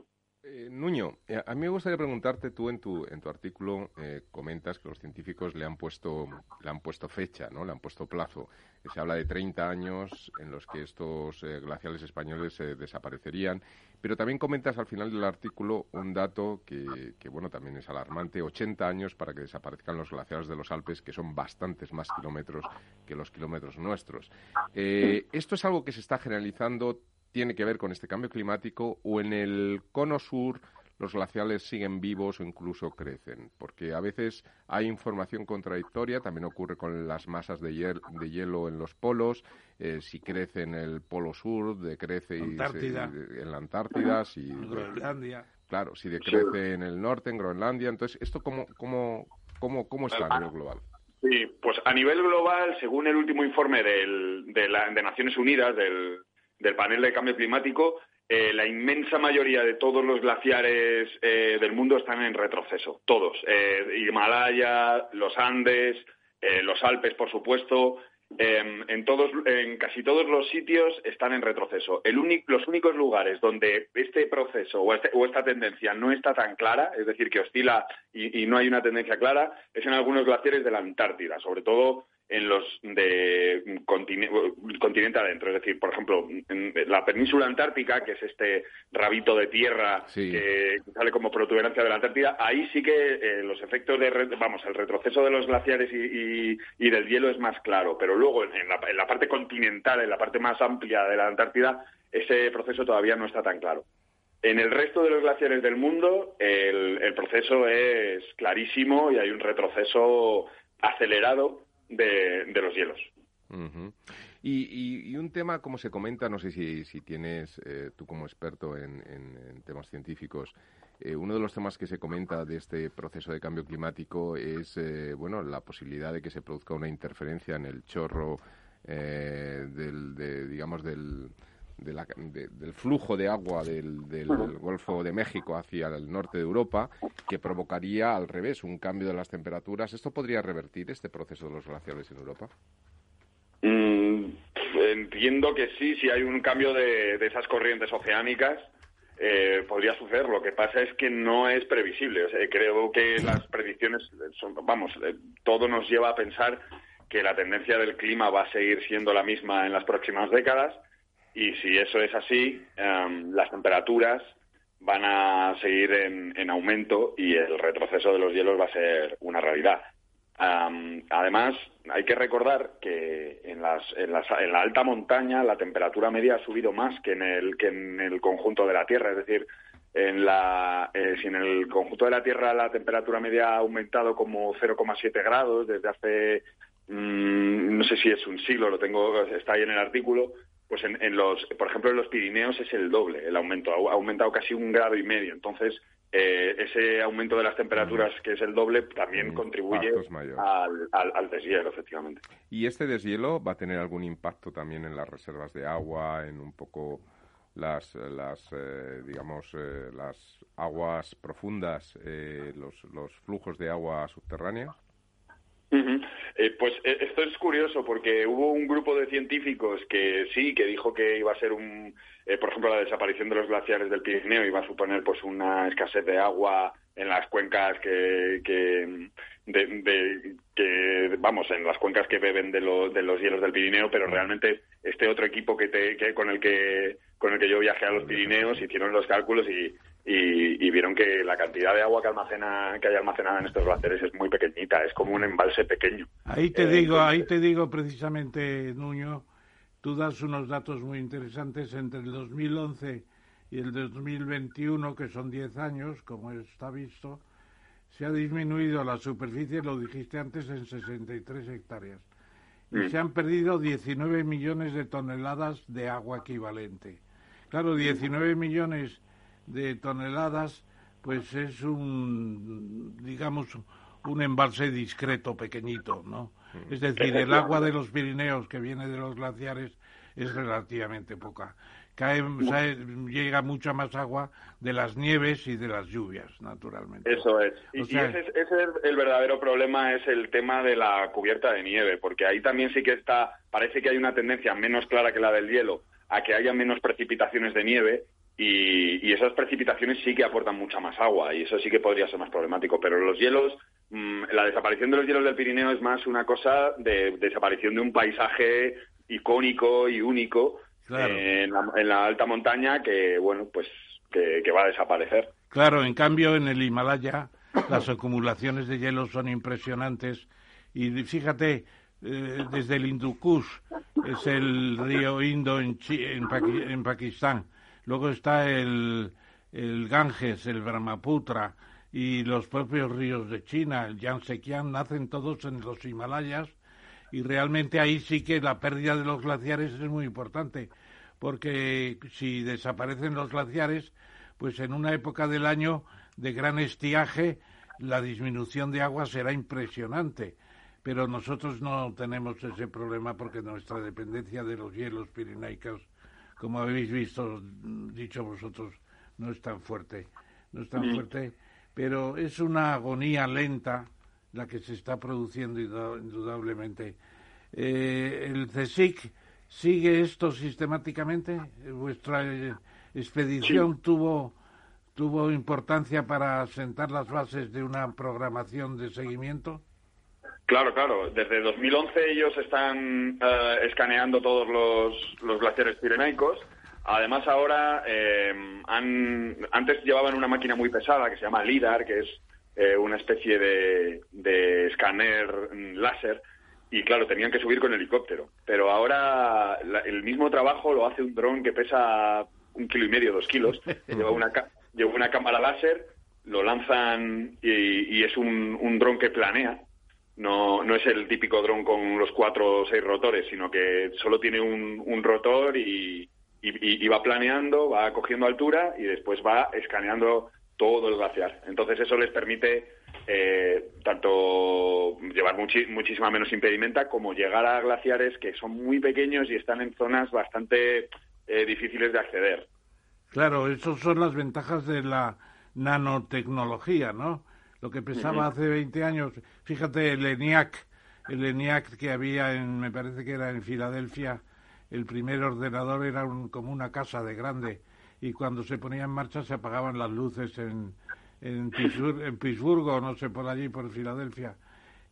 Eh, Nuño, eh, a mí me gustaría preguntarte, tú en tu, en tu artículo eh, comentas que los científicos le han puesto le han puesto fecha, ¿no? Le han puesto plazo. Se habla de 30 años en los que estos glaciales españoles desaparecerían, pero también comentas al final del artículo un dato que, que, bueno, también es alarmante, 80 años para que desaparezcan los glaciares de los Alpes, que son bastantes más kilómetros que los kilómetros nuestros. ¿Esto es algo que se está generalizando? Tiene que ver con este cambio climático o en el cono sur los glaciales siguen vivos o incluso crecen, porque a veces hay información contradictoria, también ocurre con las masas de, hielo en los polos, eh, si crece en el polo sur, decrece en la Antártida, si Groenlandia. Claro, si decrece en el norte, en Groenlandia, entonces esto cómo cómo cómo cómo está a nivel global. Sí, pues a nivel global, según el último informe del, de, la, de Naciones Unidas del del panel de cambio climático, eh, la inmensa mayoría de todos los glaciares eh, del mundo están en retroceso, todos. Eh, Himalaya, los Andes, los Alpes, por supuesto, em, en, todos, en casi todos los sitios están en retroceso. los únicos lugares donde este proceso este, o, esta tendencia no está tan clara, es decir, que oscila y, no hay una tendencia clara, es en algunos glaciares de la Antártida, sobre todo en los de continente, adentro. Es decir, por ejemplo, en la península antártica, que es este rabito de tierra que sale como protuberancia de la Antártida, ahí sí que eh, los efectos de, vamos, el retroceso de los glaciares y, del hielo es más claro. Pero luego, en la, en la parte continental, en la parte más amplia de la Antártida, ese proceso todavía no está tan claro. En el resto de los glaciares del mundo, el, el proceso es clarísimo y hay un retroceso acelerado de, los hielos. y, un tema, como se comenta, no sé si, si tienes eh, tú como experto en, temas científicos, eh, uno de los temas que se comenta de este proceso de cambio climático es eh, bueno la posibilidad de que se produzca una interferencia en el chorro del, digamos, del, del flujo de agua del, del, Golfo de México hacia el norte de Europa, que provocaría al revés un cambio de las temperaturas. ¿Esto podría revertir este proceso de los glaciares en Europa? Mm, entiendo que sí, si hay un cambio de, esas corrientes oceánicas. Eh, podría suceder. Lo que pasa es que no es previsible. creo que las predicciones, son, vamos, eh, todo nos lleva a pensar que la tendencia del clima va a seguir siendo la misma en las próximas décadas y si eso es así, em, las temperaturas van a seguir en, aumento y el retroceso de los hielos va a ser una realidad. Em, además, hay que recordar que en, las, en, las, en, la alta montaña la temperatura media ha subido más que en el, que en el conjunto de la Tierra. Es decir, en la, eh, si en el conjunto de la Tierra la temperatura media ha aumentado como 0,7 grados desde hace, mm, no sé si es un siglo, lo tengo, está ahí en el artículo, pues en, los, por ejemplo, en los Pirineos es el doble el aumento, ha aumentado casi un grado y medio. Entonces, eh, ese aumento de las temperaturas, que es el doble, también contribuye al, al, deshielo, efectivamente. ¿Y este deshielo va a tener algún impacto también en las reservas de agua, en un poco las, las eh, digamos, eh, las aguas profundas, los, los flujos de agua subterránea? Eh, pues eh, esto es curioso porque hubo un grupo de científicos que sí, que dijo que iba a ser un, eh, por ejemplo, la desaparición de los glaciares del Pirineo iba a suponer pues una escasez de agua en las cuencas que, que de, que vamos en las cuencas que beben de, de los hielos del Pirineo, pero realmente este otro equipo que, te, que con el que con el que yo viajé a los Pirineos hicieron los cálculos y y, vieron que la cantidad de agua que almacena que hay almacenada en estos glaciares es muy pequeñita, es como un embalse pequeño. Ahí te eh, digo, ahí te digo precisamente, Nuño, tú das unos datos muy interesantes entre el 2011 y el 2021, que son 10 años, como está visto, se ha disminuido la superficie, lo dijiste antes, en 63 hectáreas. Y mm. se han perdido 19 millones de toneladas de agua equivalente. Claro, 19 millones de toneladas, pues es un, digamos, un embalse discreto, pequeñito, ¿no? Mm. Es decir, el agua de los Pirineos que viene de los glaciares es relativamente poca. Cae, llega mucha más agua de las nieves y de las lluvias, naturalmente. Eso es. Y, ese, es el verdadero problema, es el tema de la cubierta de nieve, porque ahí también sí que está, parece que hay una tendencia menos clara que la del hielo a que haya menos precipitaciones de nieve y, esas precipitaciones sí que aportan mucha más agua y eso sí que podría ser más problemático. Pero los hielos, mm, la desaparición de los hielos del Pirineo es más una cosa de desaparición de un paisaje icónico y único en, la, alta montaña que, bueno, pues que, va a desaparecer. Claro, en cambio en el Himalaya las acumulaciones de hielo son impresionantes y fíjate, eh, desde el Hindu es el río Indo en, en Pakistán, Luego está el, el Ganges, el Brahmaputra y los propios ríos de China, el Yangtze-Kiang, nacen todos en los Himalayas y realmente ahí sí que la pérdida de los glaciares es muy importante, porque si desaparecen los glaciares, pues en una época del año de gran estiaje, la disminución de agua será impresionante. Pero nosotros no tenemos ese problema porque nuestra dependencia de los hielos pirineicos como habéis visto, dicho vosotros, no es tan fuerte, no es tan fuerte, pero es una agonía lenta la que se está produciendo indudablemente. Eh, ¿El CSIC sigue esto sistemáticamente? ¿Vuestra eh, expedición tuvo, tuvo importancia para sentar las bases de una programación de seguimiento? Claro, claro. Desde 2011 ellos están eh, escaneando todos los, los, glaciares pirenaicos. Además, ahora eh, han, antes llevaban una máquina muy pesada que se llama LIDAR, que es eh, una especie de, de escáner láser, y claro, tenían que subir con helicóptero. Pero ahora el mismo trabajo lo hace un dron que pesa un kilo y medio, dos kilos. lleva, una, lleva una cámara láser, lo lanzan y, y es un, un dron que planea no, no es el típico dron con los cuatro o seis rotores, sino que solo tiene un, un rotor y, va planeando, va cogiendo altura y después va escaneando todo el glaciar. Entonces eso les permite eh, tanto llevar muchísima menos impedimenta como llegar a glaciares que son muy pequeños y están en zonas bastante eh, difíciles de acceder. Claro, esas son las ventajas de la nanotecnología, ¿no? Lo que pesaba hace 20 años. Fíjate, el ENIAC, el ENIAC que había en, me parece que era en Filadelfia, el primer ordenador era como una casa de grande y cuando se ponía en marcha se apagaban las luces en, en, Pittsburgh, en no sé, por allí, por Filadelfia.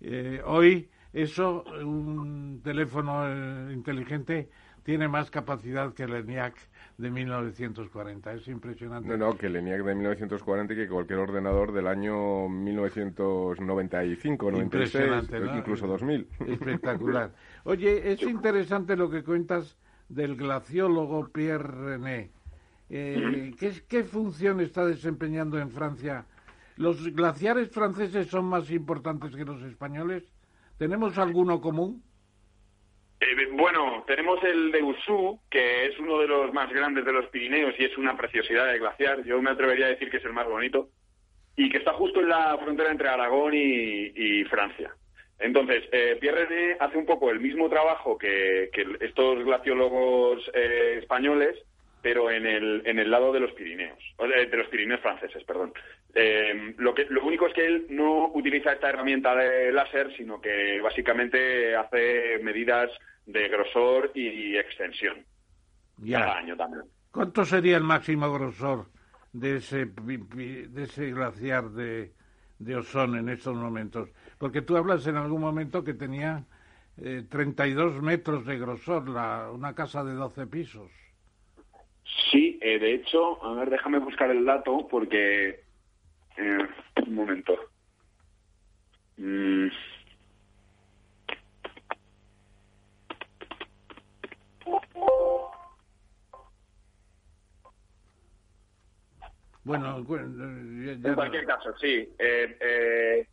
Eh, hoy eso, un teléfono eh, inteligente tiene más capacidad que el ENIAC de 1940. Es impresionante. No, no, que el ENIAC de 1940 y que cualquier ordenador del año 1995, 96, incluso 2000. Espectacular. Oye, es interesante lo que cuentas del glaciólogo Pierre René. Eh, ¿qué, ¿Qué función está desempeñando en Francia? ¿Los glaciares franceses son más importantes que los españoles? ¿Tenemos alguno común? Eh, bueno, tenemos el de Usú, que es uno de los más grandes de los Pirineos y es una preciosidad de glaciar. Yo me atrevería a decir que es el más bonito y que está justo en la frontera entre Aragón y, Francia. Entonces, eh, Pierre René hace un poco el mismo trabajo que, estos glaciólogos eh, españoles, pero en el, en el lado de los Pirineos, de los Pirineos franceses, perdón. lo, que, lo único es que él no utiliza esta herramienta de láser, sino que básicamente hace medidas de grosor y extensión. Cada año también. ¿Cuánto sería el máximo grosor de ese, de ese glaciar de, de Osón en estos momentos? Porque tú hablas en algún momento que tenía eh, 32 metros de grosor, la, una casa de 12 pisos. Sí, eh, de hecho, a ver, déjame buscar el dato porque... Eh, un momento. Mm. Bueno, en cualquier caso, sí. Eh, eh,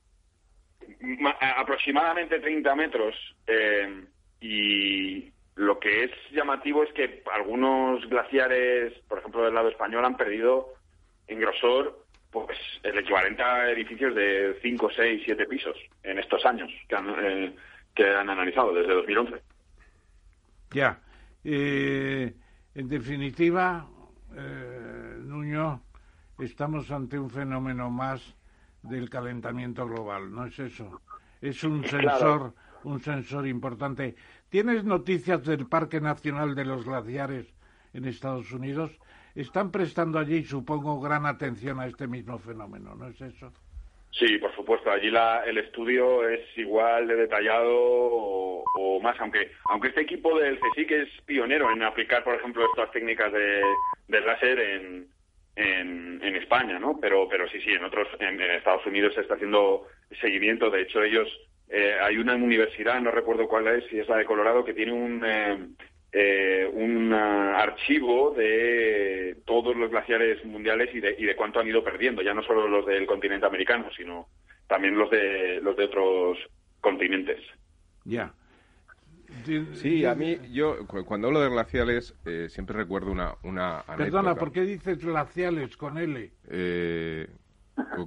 aproximadamente 30 metros. Eh, y lo que es llamativo es que algunos glaciares, por ejemplo, del lado español, han perdido en grosor pues el equivalente a edificios de 5, 6, 7 pisos en estos años que han, que han analizado desde 2011. Ya. en definitiva, Nuño, estamos ante un fenómeno más del calentamiento global, ¿no es eso? Es un sensor, un sensor importante. ¿Tienes noticias del Parque Nacional de los Glaciares en Estados Unidos? están prestando allí, supongo, gran atención a este mismo fenómeno, ¿no es eso? Sí, por supuesto. Allí la, el estudio es igual de detallado o, más, aunque aunque este equipo del CSIC es pionero en aplicar, por ejemplo, estas técnicas de, láser en, en, España, ¿no? Pero pero sí, sí, en otros, en, Estados Unidos se está haciendo seguimiento. De hecho, ellos eh, hay una universidad, no recuerdo cuál es, si es la de Colorado, que tiene un eh, eh, un archivo de todos los glaciares mundiales y de, y de cuánto han ido perdiendo, ya no solo los del continente americano, sino también los de los de otros continentes. Ya. Sí, a mí, yo cuando hablo de glaciales eh, siempre recuerdo una, una Perdona, ¿por qué dices glaciales con L? Eh,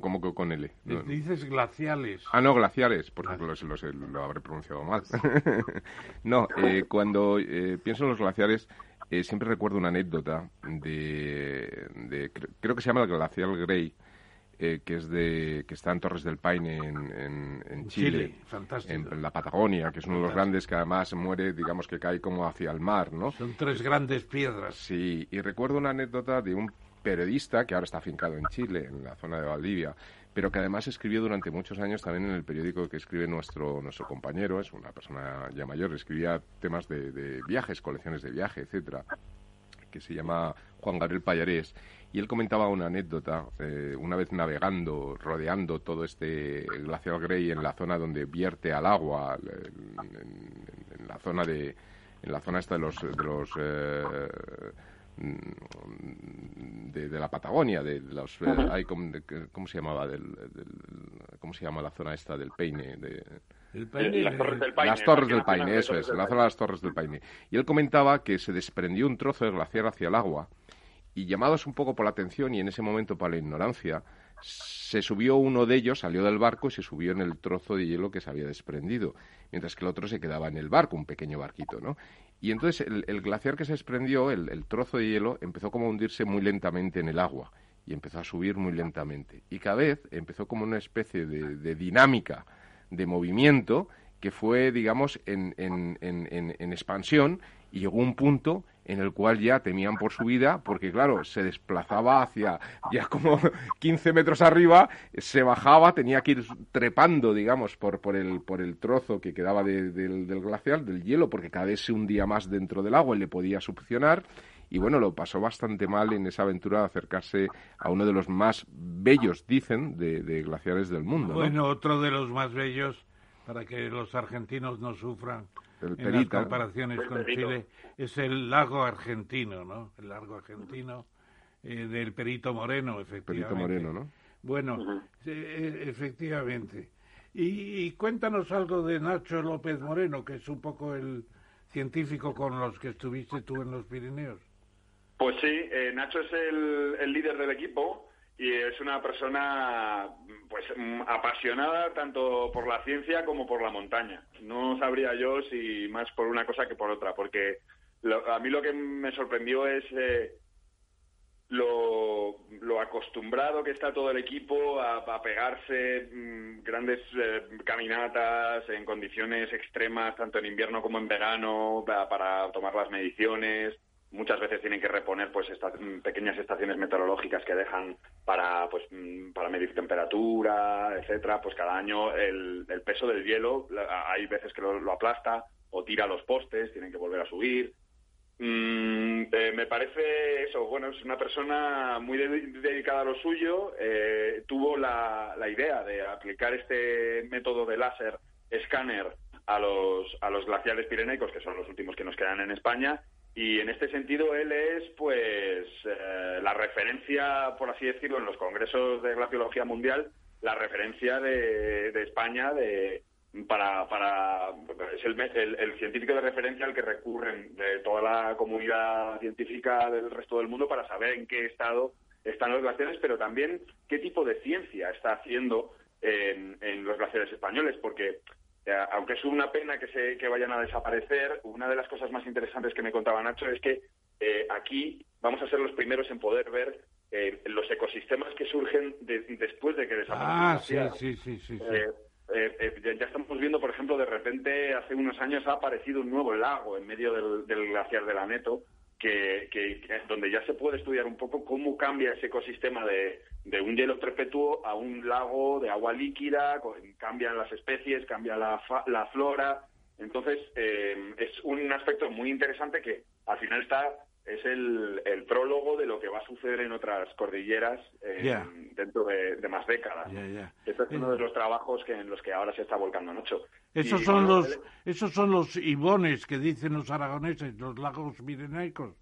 ¿Cómo que con L? Dices glaciales. Ah, no, glaciales, porque ah. lo, habré pronunciado mal. no, eh, cuando eh, pienso en los glaciares, eh, siempre recuerdo una anécdota de, creo que se llama el glacial Grey, que es de que está en Torres del Paine en, Chile, en, la Patagonia, que es uno de los grandes que además muere, digamos que cae como hacia el mar, ¿no? Son tres grandes piedras. Sí, y recuerdo una anécdota de un periodista que ahora está afincado en Chile, en la zona de Valdivia, pero que además escribió durante muchos años también en el periódico que escribe nuestro, nuestro compañero, es una persona ya mayor, escribía temas de, viajes, colecciones de viaje, etcétera, que se llama Juan Gabriel Payarés, y él comentaba una anécdota, eh, una vez navegando, rodeando todo este glacial Grey en la zona donde vierte al agua, en, la zona de en la zona esta de los, de los eh, de, de, la Patagonia, de, los, hay, ¿cómo, se llamaba? Del, ¿Cómo se llama la zona esta del Peine? De, las Torres del Paine. Las Torres del Paine, eso es, la zona de las Torres del Paine. Y él comentaba que se desprendió un trozo de glaciar hacia el agua y llamados un poco por la atención y en ese momento por la ignorancia, se subió uno de ellos, salió del barco y se subió en el trozo de hielo que se había desprendido, mientras que el otro se quedaba en el barco, un pequeño barquito, ¿no? Y entonces el, glaciar que se desprendió, el, trozo de hielo, empezó como a hundirse muy lentamente en el agua y empezó a subir muy lentamente. Y cada vez empezó como una especie de, dinámica de movimiento que fue, digamos, en, en, en, en expansión y llegó un punto en el cual ya temían por su vida, porque claro, se desplazaba hacia ya como 15 metros arriba, se bajaba, tenía que ir trepando, digamos, por, por, el, por el trozo que quedaba del glacial, del hielo, porque cada vez se hundía más dentro del agua y le podía succionar. Y bueno, lo pasó bastante mal en esa aventura de acercarse a uno de los más bellos, dicen, de, glaciares del mundo. Bueno, otro de los más bellos, para que los argentinos no sufran en las comparaciones con Chile, es el lago argentino, ¿no? El lago argentino eh, del Perito Moreno, efectivamente. Perito Moreno, ¿no? Bueno, e, efectivamente. Y, cuéntanos algo de Nacho López Moreno, que es un poco el científico con los que estuviste tú en los Pirineos. Pues sí, eh, Nacho es el, el líder del equipo y es una persona pues mm, apasionada tanto por la ciencia como por la montaña. No sabría yo si más por una cosa que por otra, porque a mí lo que me sorprendió es eh, lo, acostumbrado que está todo el equipo a, pegarse mm, grandes eh, caminatas en condiciones extremas, tanto en invierno como en verano, para tomar las mediciones muchas veces tienen que reponer pues estas mm, pequeñas estaciones meteorológicas que dejan para pues mm, para medir temperatura etcétera pues cada año el, peso del hielo hay veces que lo, aplasta o tira los postes tienen que volver a subir. Mm, eh, me parece eso bueno es una persona muy dedicada a lo suyo eh, tuvo la, la idea de aplicar este método de láser escáner a los a los glaciares pirenaicos que son los últimos que nos quedan en España y en este sentido él es, pues, eh, la referencia, por así decirlo, en los congresos de glaciología mundial, la referencia de, España de, para, para es el, el, científico de referencia al que recurren de toda la comunidad científica del resto del mundo para saber en qué estado están los glaciares, pero también qué tipo de ciencia está haciendo en, en los glaciares españoles, porque aunque es una pena que, se, que vayan a desaparecer, una de las cosas más interesantes que me contaba Nacho es que eh, aquí vamos a ser los primeros en poder ver eh, los ecosistemas que surgen después de que desaparezcan. Ah, sí, sí, sí, eh, ya estamos viendo, por ejemplo, de repente hace unos años ha aparecido un nuevo lago en medio del, glaciar de la Neto, que, donde ya se puede estudiar un poco cómo cambia ese ecosistema de, de un hielo perpetuo a un lago de agua líquida, cambian las especies, cambia la, la flora. Entonces, eh, es un aspecto muy interesante que al final está es el, el, prólogo de lo que va a suceder en otras cordilleras eh, dentro de, más décadas. Este es uno de los trabajos que, en los que ahora se está volcando Nacho. Esos son los esos son los ibones que dicen los aragoneses, los lagos pirenaicos.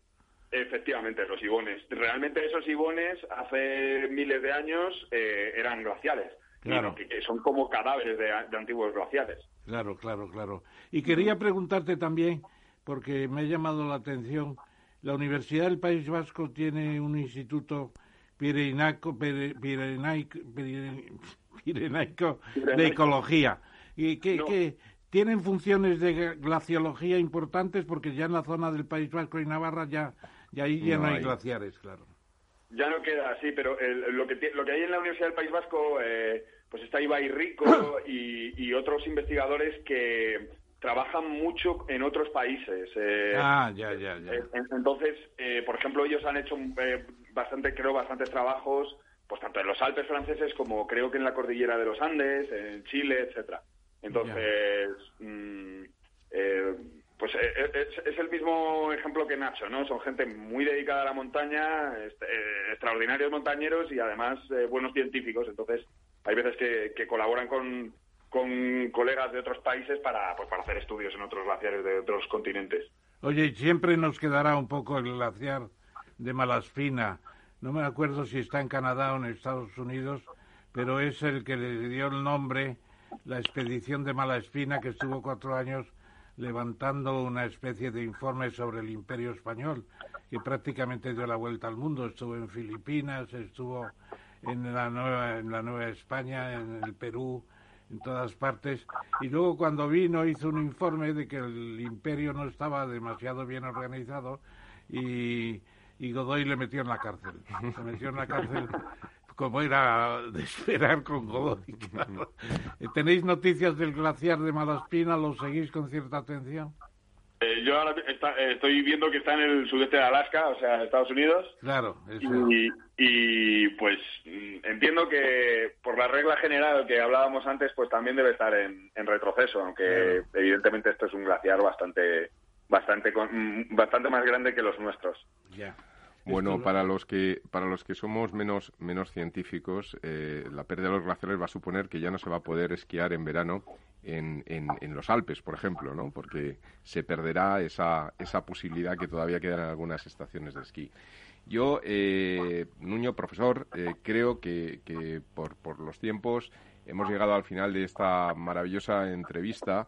Efectivamente, los ibones. Realmente esos ibones hace miles de años eh, eran glaciales. Claro. que, son como cadáveres de, antiguos glaciares. Claro, claro, claro. Y quería preguntarte también, porque me ha llamado la atención, la Universidad del País Vasco tiene un instituto pirenaico, de ecología. ¿Y qué, tienen funciones de glaciología importantes? Porque ya en la zona del País Vasco y Navarra ya y ahí ya no, hay, glaciares, claro. Ya no queda así, pero lo, que, lo que hay en la Universidad del País Vasco, eh, pues está Ibai Rico y, otros investigadores que trabajan mucho en otros países. Eh, ah, ya, ya, ya. Eh, entonces, por ejemplo, ellos han hecho bastante, creo, bastantes trabajos, pues tanto en los Alpes franceses como creo que en la cordillera de los Andes, en Chile, etcétera. Entonces, mm, pues eh, eh, es, el mismo ejemplo que Nacho, ¿no? Son gente muy dedicada a la montaña, eh, extraordinarios montañeros y además buenos científicos. Entonces, hay veces que, colaboran con, colegas de otros países para, pues, para hacer estudios en otros glaciares de otros continentes. Oye, siempre nos quedará un poco el glaciar de Malaspina. No me acuerdo si está en Canadá o en Estados Unidos, pero es el que le dio el nombre, la expedición de Malaspina, que estuvo cuatro años levantando una especie de informe sobre el imperio español, que prácticamente dio la vuelta al mundo. Estuvo en Filipinas, estuvo en la Nueva, en la Nueva España, en el Perú, en todas partes. Y luego cuando vino hizo un informe de que el imperio no estaba demasiado bien organizado y, y Godoy le metió en la cárcel. Se metió en la cárcel como era de esperar con Godoy. ¿Tenéis noticias del glaciar de Malaspina? ¿Lo seguís con cierta atención? Eh, yo ahora eh, estoy viendo que está en el sudeste de Alaska, o sea, Estados Unidos. Claro. Y, y, pues mm, entiendo que por la regla general que hablábamos antes, pues también debe estar en, retroceso, aunque evidentemente esto es un glaciar bastante bastante mm, bastante más grande que los nuestros. Ya. Bueno, para los que para los que somos menos menos científicos, eh, la pérdida de los glaciares va a suponer que ya no se va a poder esquiar en verano en, en, los Alpes, por ejemplo, ¿no? Porque se perderá esa esa posibilidad que todavía queda en algunas estaciones de esquí. Yo, eh, Nuño, profesor, eh, creo que, que por, por los tiempos hemos llegado al final de esta maravillosa entrevista.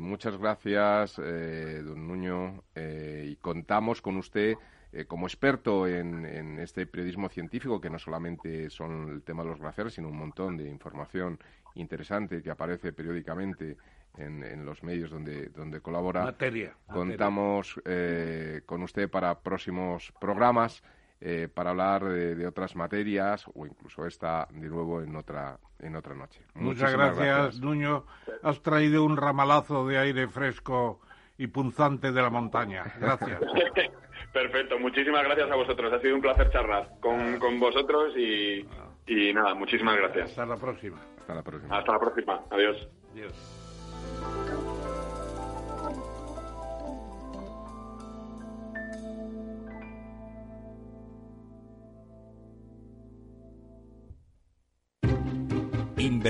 muchas gracias, don Nuño, y contamos con usted eh, como experto en, este periodismo científico, que no solamente son el tema de los glaciares, sino un montón de información interesante que aparece periódicamente en, los medios donde, donde colabora. Materia. Contamos eh, con usted para próximos programas. Eh, para hablar de, otras materias o incluso esta de nuevo en otra en otra noche. Muchas gracias, Nuño. Has traído un ramalazo de aire fresco y punzante de la montaña. Gracias. Perfecto, muchísimas gracias a vosotros. Ha sido un placer charlar con, con vosotros y, y nada, muchísimas gracias. Hasta la próxima. Hasta la próxima. Hasta la próxima. Adiós. Adiós.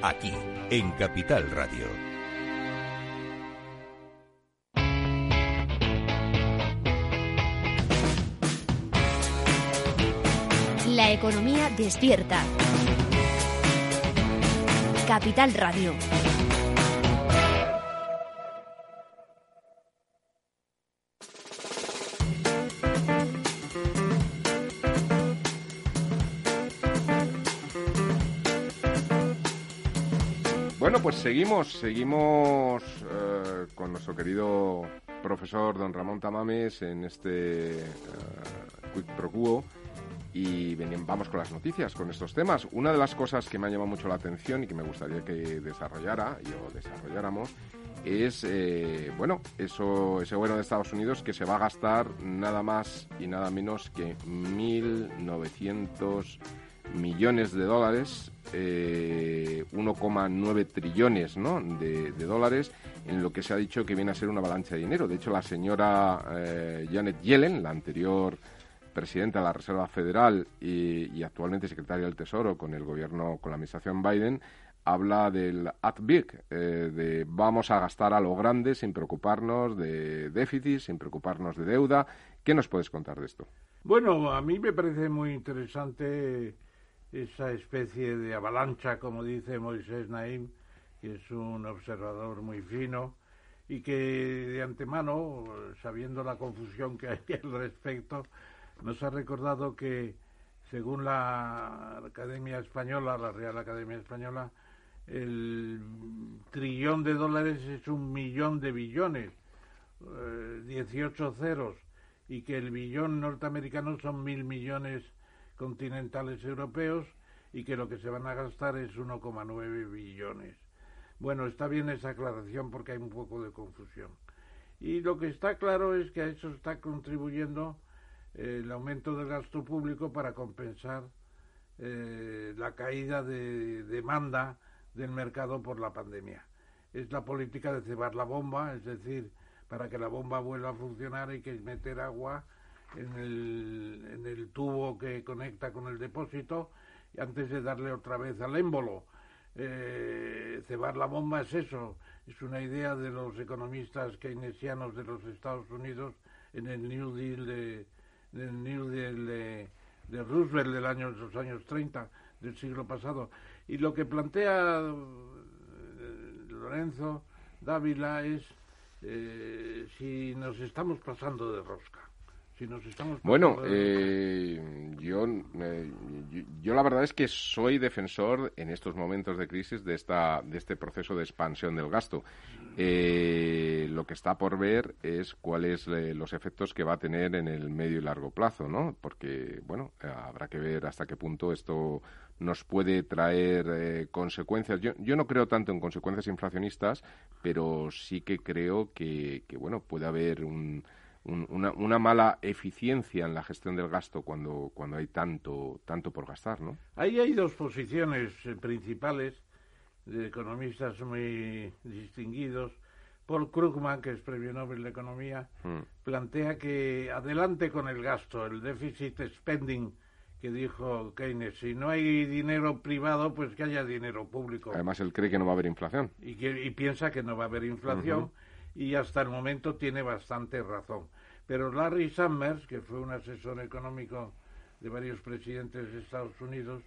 Aquí en Capital Radio. La economía despierta. Capital Radio. Bueno, pues seguimos, seguimos eh, con nuestro querido profesor don Ramón Tamames en este uh, Quick Pro Quo y vamos con las noticias, con estos temas. Una de las cosas que me ha llamado mucho la atención y que me gustaría que desarrollara o desarrolláramos es, eh, bueno, eso, ese bueno de Estados Unidos que se va a gastar nada más y nada menos que 1.900 millones de dólares, 1,9 eh, trillones ¿no? de, dólares en lo que se ha dicho que viene a ser una avalancha de dinero. De hecho, la señora eh, Janet Yellen, la anterior presidenta de la Reserva Federal y, actualmente secretaria del Tesoro con el gobierno, con la administración Biden, habla del at big, eh, de vamos a gastar a lo grande sin preocuparnos de déficit, sin preocuparnos de deuda. ¿Qué nos puedes contar de esto? Bueno, a mí me parece muy interesante esa especie de avalancha, como dice Moisés Naim, que es un observador muy fino y que de antemano, sabiendo la confusión que hay al respecto, nos ha recordado que, según la Academia Española, la Real Academia Española, el trillón de dólares es un millón de billones, 18 eh, ceros, y que el billón norteamericano son mil millones continentales europeos y que lo que se van a gastar es 1,9 billones. Bueno, está bien esa aclaración porque hay un poco de confusión. Y lo que está claro es que a eso está contribuyendo eh, el aumento del gasto público para compensar eh, la caída de demanda del mercado por la pandemia. Es la política de cebar la bomba, es decir, para que la bomba vuelva a funcionar hay que meter agua en el, en el tubo que conecta con el depósito antes de darle otra vez al émbolo. Eh, cebar la bomba es eso, es una idea de los economistas keynesianos de los Estados Unidos en el New Deal de, New Deal de, Roosevelt del año, de los años 30 del siglo pasado. Y lo que plantea eh, Lorenzo Dávila es eh, si nos estamos pasando de rosca bueno, eh, yo, yo, la verdad es que soy defensor en estos momentos de crisis de, esta, de este proceso de expansión del gasto. Eh, lo que está por ver es cuáles eh, los efectos que va a tener en el medio y largo plazo, ¿no? Porque, bueno, habrá que ver hasta qué punto esto nos puede traer consecuencias. Yo, yo no creo tanto en consecuencias inflacionistas, pero sí que creo que, que bueno, puede haber un una, mala eficiencia en la gestión del gasto cuando, cuando hay tanto, tanto por gastar, ¿no? Ahí hay dos posiciones eh, principales de economistas muy distinguidos. Paul Krugman, que es premio Nobel de Economía, mm. plantea que adelante con el gasto, el déficit spending que dijo Keynes. Si no hay dinero privado, pues que haya dinero público. Además, él cree que no va a haber inflación. Y, que, piensa que no va a haber inflación. Y hasta el momento tiene bastante razón. Pero Larry Summers, que fue un asesor económico de varios presidentes de Estados Unidos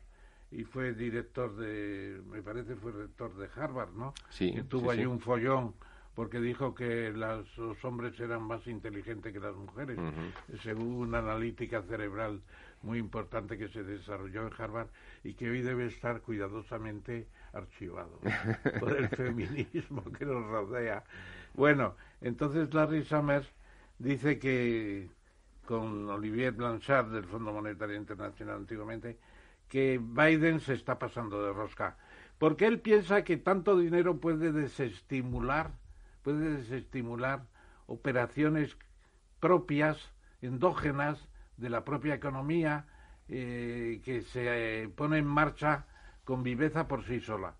y fue director de, me parece fue rector de Harvard, ¿no? Sí. Que tuvo ahí un follón porque dijo que los hombres eran más inteligentes que las mujeres, según una analítica cerebral muy importante que se desarrolló en Harvard y que hoy debe estar cuidadosamente archivado por el feminismo que nos rodea. Bueno, entonces Larry Summers dice que con Olivier Blanchard del Fondo Monetario Internacional antiguamente, que Biden se está pasando de rosca, porque él piensa que tanto dinero puede desestimular, puede desestimular operaciones propias, endógenas de la propia economía, eh, que se pone en marcha con viveza por sí sola,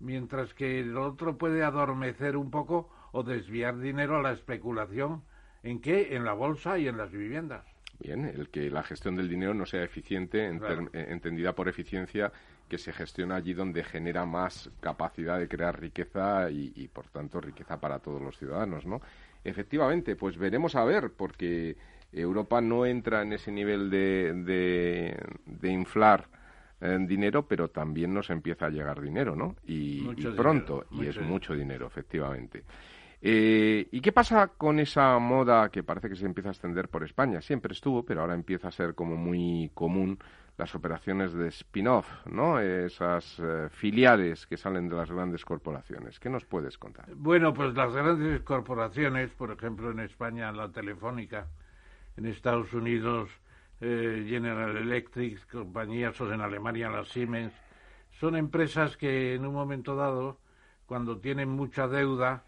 mientras que el otro puede adormecer un poco o desviar dinero a la especulación ¿En qué? En la bolsa y en las viviendas. Bien, el que la gestión del dinero no sea eficiente, eh, entendida por eficiencia, que se gestiona allí donde genera más capacidad de crear riqueza y, por tanto, riqueza para todos los ciudadanos, ¿no? Efectivamente, pues veremos a ver, porque Europa no entra en ese nivel de, de, inflar eh, dinero, pero también nos empieza a llegar dinero, ¿no? Y, pronto, y es mucho dinero, efectivamente. Eh, ¿Y qué pasa con esa moda que parece que se empieza a extender por España? Siempre estuvo, pero ahora empieza a ser como muy común las operaciones de spin-off, ¿no? Esas eh, filiales que salen de las grandes corporaciones. ¿Qué nos puedes contar? Bueno, pues las grandes corporaciones, por ejemplo en España la Telefónica, en Estados Unidos eh, General Electric, compañías o en Alemania la Siemens, son empresas que en un momento dado, cuando tienen mucha deuda,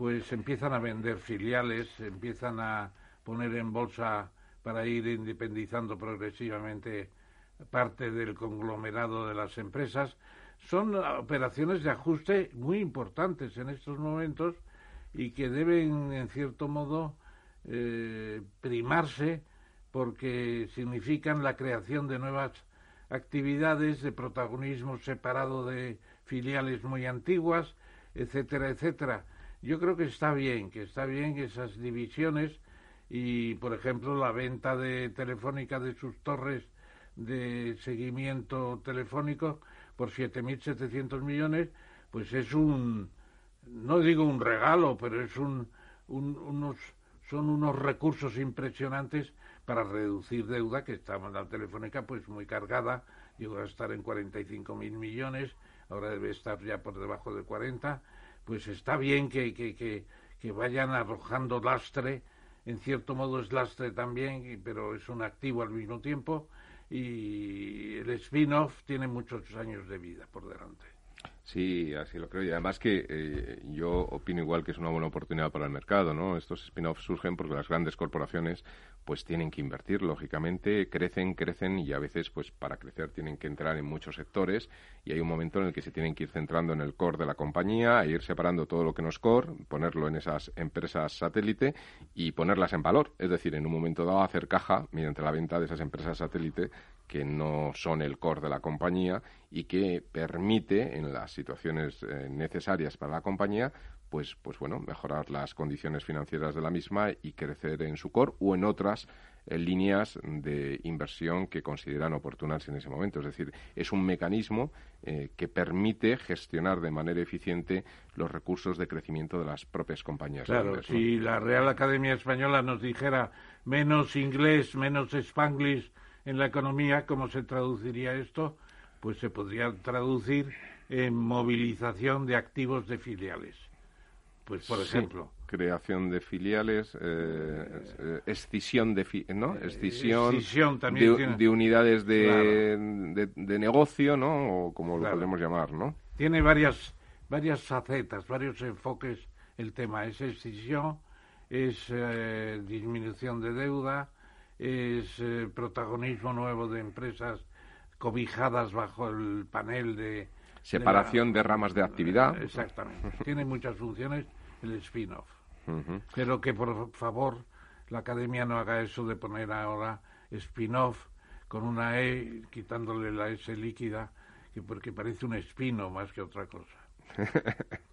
pues empiezan a vender filiales, empiezan a poner en bolsa para ir independizando progresivamente parte del conglomerado de las empresas. Son operaciones de ajuste muy importantes en estos momentos y que deben, en cierto modo, eh, primarse porque significan la creación de nuevas actividades de protagonismo separado de filiales muy antiguas, etcétera, etcétera. Yo creo que está bien, que está bien esas divisiones y, por ejemplo, la venta de Telefónica de sus torres de seguimiento telefónico por 7.700 millones, pues es un, no digo un regalo, pero es un, unos, son unos recursos impresionantes para reducir deuda, que en la telefónica pues muy cargada, llegó a estar en 45 mil millones, ahora debe estar ya por debajo de 40, pues está bien que, que, que, vayan arrojando lastre, en cierto modo es lastre también, pero es un activo al mismo tiempo, y el spin-off tiene muchos años de vida por delante. Sí, así lo creo. Y además que eh, yo opino igual que es una buena oportunidad para el mercado, ¿no? Estos spin-offs surgen porque las grandes corporaciones pues tienen que invertir, lógicamente, crecen, crecen y a veces pues para crecer tienen que entrar en muchos sectores y hay un momento en el que se tienen que ir centrando en el core de la compañía, e ir separando todo lo que no es core, ponerlo en esas empresas satélite y ponerlas en valor. Es decir, en un momento dado hacer caja mediante la venta de esas empresas satélite que no son el core de la compañía y que permite en las situaciones eh, necesarias para la compañía pues pues bueno mejorar las condiciones financieras de la misma y crecer en su core o en otras eh, líneas de inversión que consideran oportunas en ese momento es decir es un mecanismo eh, que permite gestionar de manera eficiente los recursos de crecimiento de las propias compañías claro si la Real Academia Española nos dijera menos inglés menos spanglish en la economía, ¿cómo se traduciría esto? Pues se podría traducir en movilización de activos de filiales. Pues, por ejemplo. Creación de filiales, eh, escisión de, ¿no? Eh, escisión, de, unidades de, de, negocio, ¿no? O como lo podemos llamar, ¿no? Tiene varias, varias facetas, varios enfoques el tema. Es escisión, es eh, disminución de deuda, es eh, protagonismo nuevo de empresas cobijadas bajo el panel de... Separación de, ramas de actividad. Exactamente. Tiene muchas funciones el spin-off. Pero que por favor la academia no haga eso de poner ahora spin-off con una E quitándole la S líquida, que porque parece un espino más que otra cosa.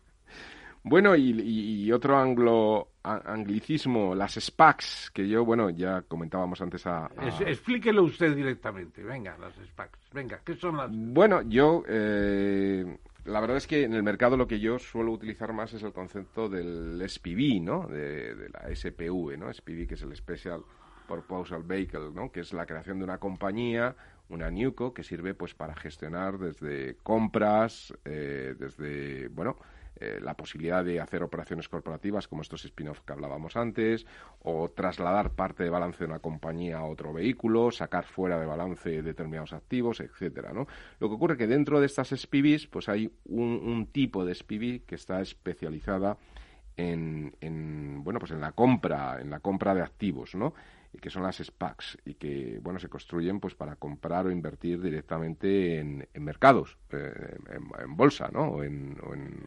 Bueno, y, otro anglo, anglicismo, las SPACs, que yo, bueno, ya comentábamos antes a... explíquelo usted directamente, venga, las SPACs, venga, ¿qué son las...? Bueno, yo, eh, la verdad es que en el mercado lo que yo suelo utilizar más es el concepto del SPV, ¿no? De, la SPV, ¿no? SPV, que es el Special Proposal Vehicle, ¿no? Que es la creación de una compañía, una NUCO, que sirve pues para gestionar desde compras, eh, desde, bueno eh, la posibilidad de hacer operaciones corporativas como estos spin-off que hablábamos antes, o trasladar parte de balance de una compañía a otro vehículo, sacar fuera de balance determinados activos, etcétera, ¿no? Lo que ocurre es que dentro de estas SPVs, pues hay un, tipo de SPV que está especializada en, en, bueno pues en la compra en la compra de activos no que son las SPACs y que bueno se construyen pues para comprar o invertir directamente en, mercados eh, en, bolsa no o en,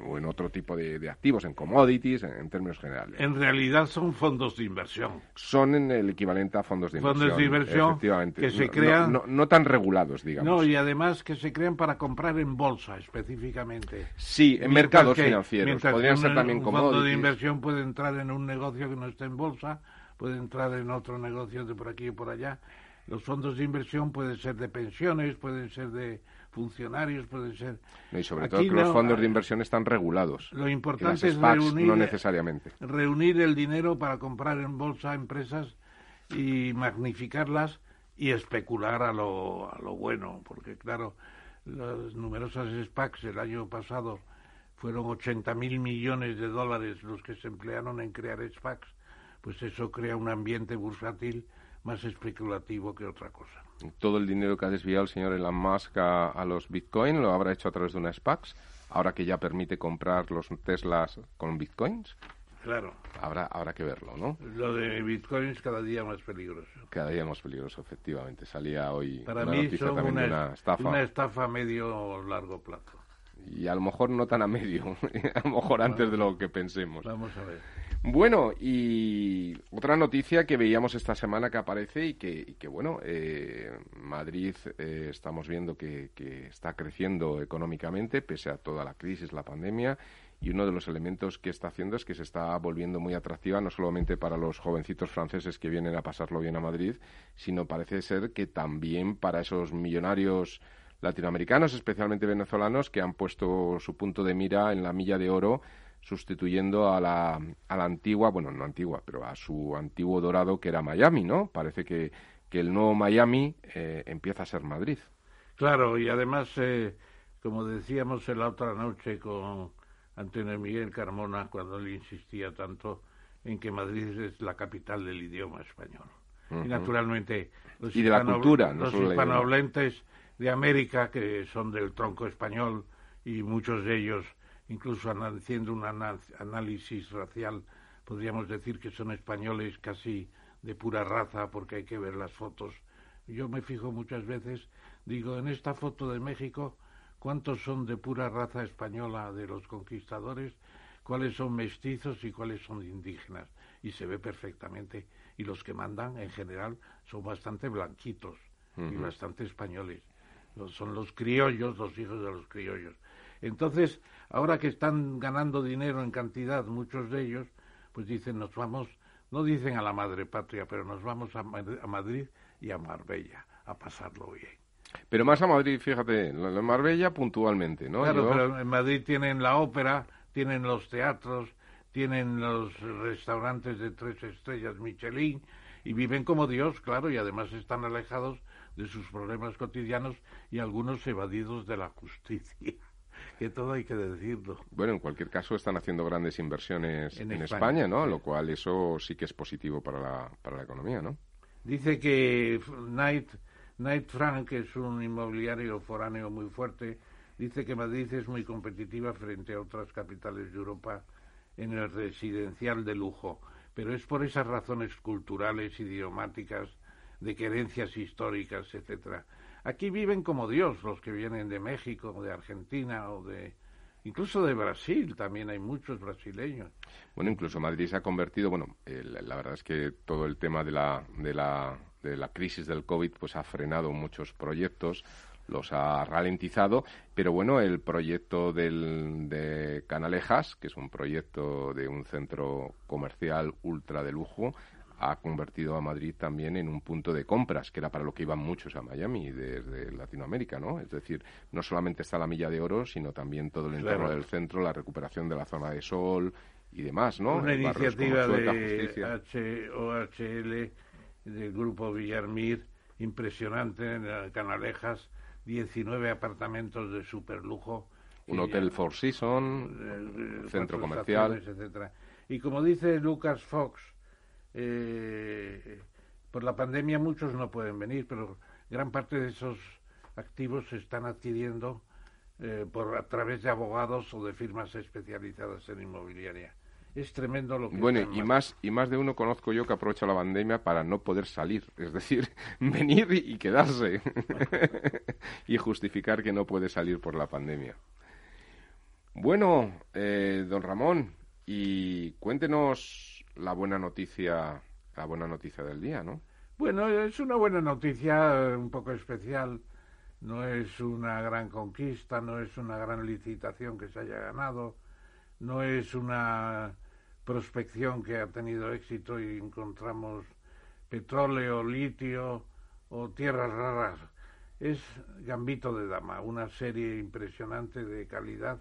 o en, otro tipo de, activos en commodities en, términos generales. En realidad son fondos de inversión. Son en el equivalente a fondos de inversión fondos de inversión efectivamente. que se crean no, tan regulados digamos. No y además que se crean para comprar en bolsa específicamente. Sí en mercados financieros. podrían ser también commodities un fondo de inversión puede entrar en un negocio que no está en bolsa puede entrar en otro negocio de por aquí y por allá. Los fondos de inversión pueden ser de pensiones, pueden ser de funcionarios, pueden ser... Y sobre todo que los fondos de inversión están regulados. Lo importante es reunir, no necesariamente. reunir el dinero para comprar en bolsa empresas y magnificarlas y especular a lo, a lo bueno, porque claro, las numerosas SPACs el año pasado fueron 80 mil millones de dólares los que se emplearon en crear SPACs, pues eso crea un ambiente bursátil más especulativo que otra cosa. Todo el dinero que ha desviado el señor Elon Musk a, los Bitcoin lo habrá hecho a través de una SPACs, ahora que ya permite comprar los Teslas con Bitcoins. Claro. Habrá, habrá que verlo, ¿no? Lo de bitcoins cada día más peligroso. Cada día más peligroso, efectivamente. Salía hoy Para una mí noticia también una, de una estafa. Una estafa a medio largo plazo. Y a lo mejor no tan a medio, a lo mejor antes de lo que pensemos. Vamos a ver. Bueno, y otra noticia que veíamos esta semana que aparece y que, que bueno, eh, Madrid eh, estamos viendo que, que está creciendo económicamente pese a toda la crisis, la pandemia, y uno de los elementos que está haciendo es que se está volviendo muy atractiva no solamente para los jovencitos franceses que vienen a pasarlo bien a Madrid, sino parece ser que también para esos millonarios latinoamericanos, especialmente venezolanos, que han puesto su punto de mira en la milla de oro sustituyendo a la, a la antigua, bueno, no antigua, pero a su antiguo dorado que era Miami, ¿no? Parece que, que el nuevo Miami eh, empieza a ser Madrid. Claro, y además, eh, como decíamos en la otra noche con Antonio Miguel Carmona cuando él insistía tanto en que Madrid es la capital del idioma español. Y naturalmente los, y de la cultura, los hispanohablantes de América, que son del tronco español y muchos de ellos, incluso haciendo un análisis racial, podríamos decir que son españoles casi de pura raza porque hay que ver las fotos. Yo me fijo muchas veces, digo, en esta foto de México cuántos son de pura raza española de los conquistadores, cuáles son mestizos y cuáles son indígenas. Y se ve perfectamente. Y los que mandan, en general, son bastante blanquitos y bastante españoles. Son los criollos, los hijos de los criollos. Entonces, ahora que están ganando dinero en cantidad, muchos de ellos, pues dicen, nos vamos, no dicen a la madre patria, pero nos vamos a, a Madrid y a Marbella a pasarlo bien. Pero más a Madrid, fíjate, en Marbella puntualmente, ¿no? Claro, pero en Madrid tienen la ópera, tienen los teatros, tienen los restaurantes de tres estrellas Michelin y viven como Dios, claro, y además están alejados de sus problemas cotidianos y algunos evadidos de la justicia. Que todo hay que decirlo. Bueno, en cualquier caso están haciendo grandes inversiones en, España, ¿no? Lo cual eso sí que es positivo para la, para la economía, ¿no? Dice que Knight Knight Frank, que es un inmobiliario foráneo muy fuerte, dice que Madrid es muy competitiva frente a otras capitales de Europa en el residencial de lujo, pero es por esas razones culturales, idiomáticas, de querencias históricas, etcétera. Aquí viven como Dios los que vienen de México, de Argentina o de incluso de Brasil, también hay muchos brasileños. Bueno, incluso Madrid se ha convertido, bueno, la verdad es que todo el tema de la, de la de la crisis del COVID pues ha frenado muchos proyectos, los ha ralentizado, pero bueno, el proyecto del, de Canalejas, que es un proyecto de un centro comercial ultra de lujo, ha convertido a Madrid también en un punto de compras, que era para lo que iban muchos a Miami desde Latinoamérica, ¿no? Es decir, no solamente está la milla de oro, sino también todo el entorno del centro, la recuperación de la zona de sol y demás, ¿no? Una iniciativa de OHL del grupo Villarmir, impresionante en Canalejas, 19 apartamentos de superlujo. Un hotel Four Seasons, centro comercial. Etcétera. Y como dice Lucas Fox, eh, por la pandemia muchos no pueden venir, pero gran parte de esos activos se están adquiriendo eh, por a través de abogados o de firmas especializadas en inmobiliaria. Es tremendo lo que bueno y más y más de uno conozco yo que aprovecha la pandemia para no poder salir es decir venir y, quedarse y justificar que no puede salir por la pandemia. Bueno eh, don Ramón y cuéntenos la buena noticia la buena noticia del día no bueno es una buena noticia un poco especial no es una gran conquista no es una gran licitación que se haya ganado no es una prospección que ha tenido éxito y encontramos petróleo, litio o tierras raras. Es Gambito de Dama, una serie impresionante de calidad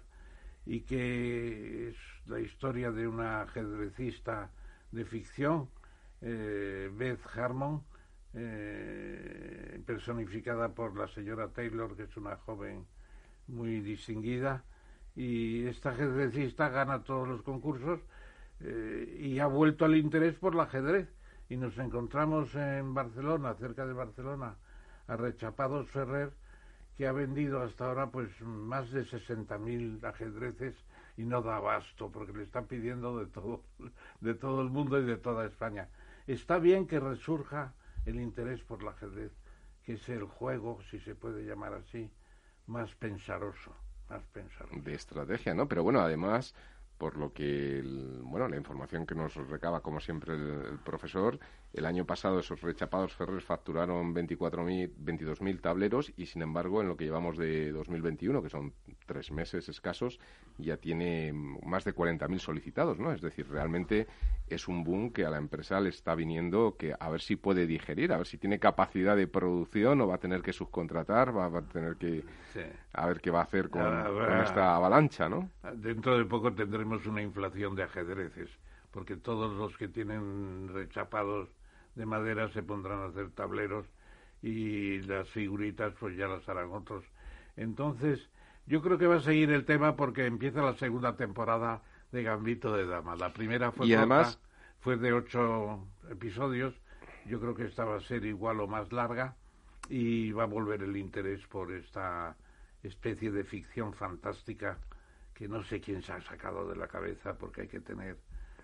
y que es la historia de una ajedrecista de ficción, eh, Beth Harmon, eh, personificada por la señora Taylor, que es una joven muy distinguida, y esta ajedrecista gana todos los concursos eh, y ha vuelto al interés por el ajedrez. Y nos encontramos en Barcelona, cerca de Barcelona, a Rechapados Ferrer, que ha vendido hasta ahora pues más de 60.000 ajedrezes y no da abasto porque le están pidiendo de todo, de todo el mundo y de toda España. Está bien que resurja el interés por el ajedrez, que es el juego, si se puede llamar así, más pensaroso, más pensaroso. De estrategia, ¿no? Pero bueno, además por lo que, bueno, la información que nos recaba, como siempre, el, profesor, el año pasado esos rechapados Ferrer facturaron 22.000 tableros y, sin embargo, en lo que llevamos de 2021, que son tres meses escasos, ya tiene más de 40.000 solicitados, ¿no? Es decir, realmente es un boom que a la empresa le está viniendo que a ver si puede digerir, a ver si tiene capacidad de producción o va a tener que subcontratar, va, a tener que... A ver qué va a hacer con, con esta avalancha, ¿no? Dentro de poco tendremos una inflación de ajedrezes, porque todos los que tienen rechapados de madera se pondrán a hacer tableros y las figuritas pues ya las harán otros. Entonces, yo creo que va a seguir el tema porque empieza la segunda temporada de Gambito de Dama. La primera fue, además... fue de ocho episodios. Yo creo que esta va a ser igual o más larga y va a volver el interés por esta especie de ficción fantástica que no sé quién se ha sacado de la cabeza porque hay que tener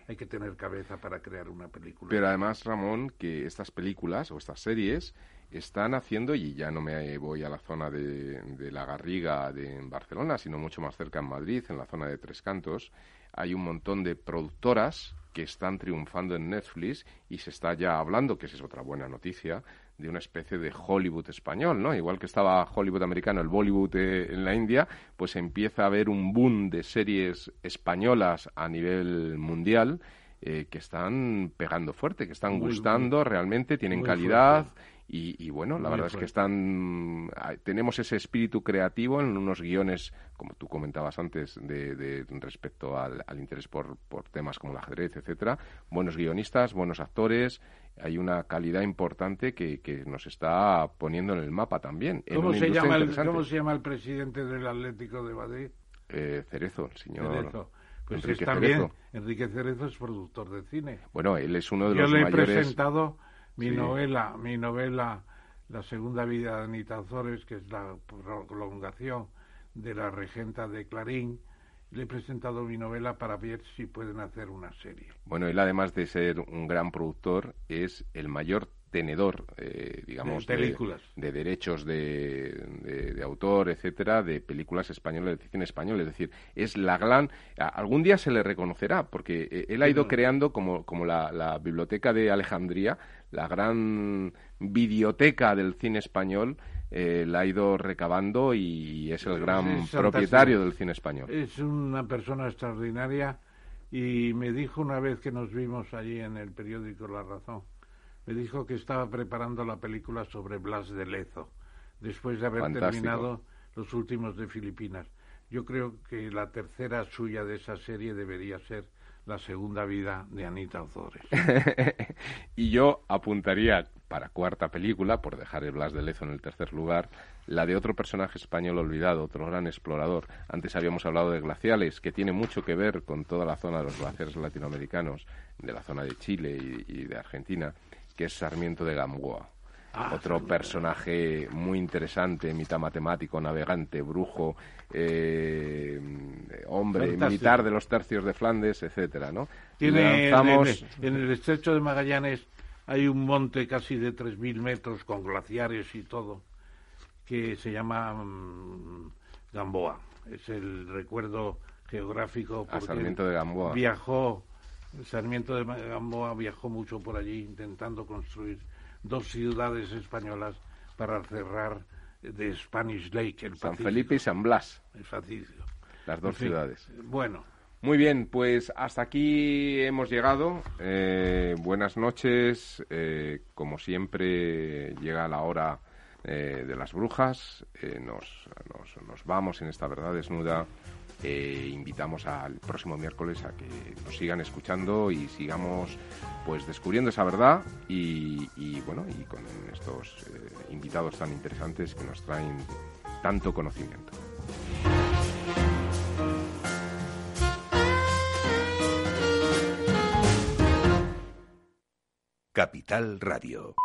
hay que tener cabeza para crear una película. Pero además, Ramón, que estas películas o estas series están haciendo, y ya no me voy a la zona de, de la Garriga de Barcelona, sino mucho más cerca en Madrid, en la zona de Tres Cantos, hay un montón de productoras que están triunfando en Netflix y se está ya hablando, que esa es otra buena noticia, de una especie de Hollywood español, ¿no? Igual que estaba Hollywood americano, el Bollywood eh, en la India, pues empieza a haber un boom de series españolas a nivel mundial eh, que están pegando fuerte, que están gustando realmente, tienen calidad. Y, bueno, la verdad es que están tenemos ese espíritu creativo en unos guiones, como tú comentabas antes, de, respecto al, al interés por, por temas como el ajedrez, etcétera. Buenos guionistas, buenos actores, hay una calidad importante que, que nos está poniendo en el mapa también. ¿Cómo, se llama, el, ¿Cómo se llama el presidente del Atlético de Madrid? Eh, Cerezo, señor. Cerezo. Pues Enrique Cerezo. Enrique Cerezo es productor de cine. Bueno, él es uno de los mayores... Yo le he presentado mi novela, mi novela La segunda vida de Anita Azores, que es la prolongación de la regenta de Clarín, le he presentado mi novela para ver si pueden hacer una serie. Bueno, él además de ser un gran productor, es el mayor tenedor, eh, digamos, de, películas. de, derechos de, de, autor, etcétera, de películas españolas, de cine español. Es decir, es la gran. Algún día se le reconocerá, porque eh, él ha ido creando como, como la, la, biblioteca de Alejandría, la gran biblioteca del cine español eh, la ha ido recabando y es el gran propietario del cine español. Es una persona extraordinaria y me dijo una vez que nos vimos allí en el periódico La Razón, me dijo que estaba preparando la película sobre Blas de Lezo, después de haber terminado los últimos de Filipinas. Yo creo que la tercera suya de esa serie debería ser la segunda vida de Anita Ozores. y yo apuntaría para cuarta película, por dejar el Blas de Lezo en el tercer lugar, la de otro personaje español olvidado, otro gran explorador. Antes habíamos hablado de glaciales, que tiene mucho que ver con toda la zona de los glaciares latinoamericanos, de la zona de Chile y, de Argentina, que es Sarmiento de Gamboa. Ah, otro personaje muy interesante, mitad matemático, navegante, brujo, eh, hombre, militar de los tercios de Flandes, etcétera, ¿no? Tiene en el estrecho de Magallanes hay un monte casi de 3.000 metros con glaciares y todo que se llama mm, Gamboa. Es el recuerdo geográfico. A Sarmiento de Gamboa. Viajó, Sarmiento de Gamboa viajó mucho por allí intentando construir dos ciudades españolas para cerrar de Spanish Lake, el San Felipe y San Blas. Fácil. Las dos ciudades. Bueno, muy bien, pues hasta aquí hemos llegado. Eh, buenas noches. Eh, como siempre, llega la hora eh, de las brujas. Nos, nos, vamos en esta verdad desnuda. Invitamos al próximo miércoles a que nos sigan escuchando y sigamos pues descubriendo esa verdad y, y bueno y con estos invitados tan interesantes que nos traen tanto conocimiento. Capital Radio.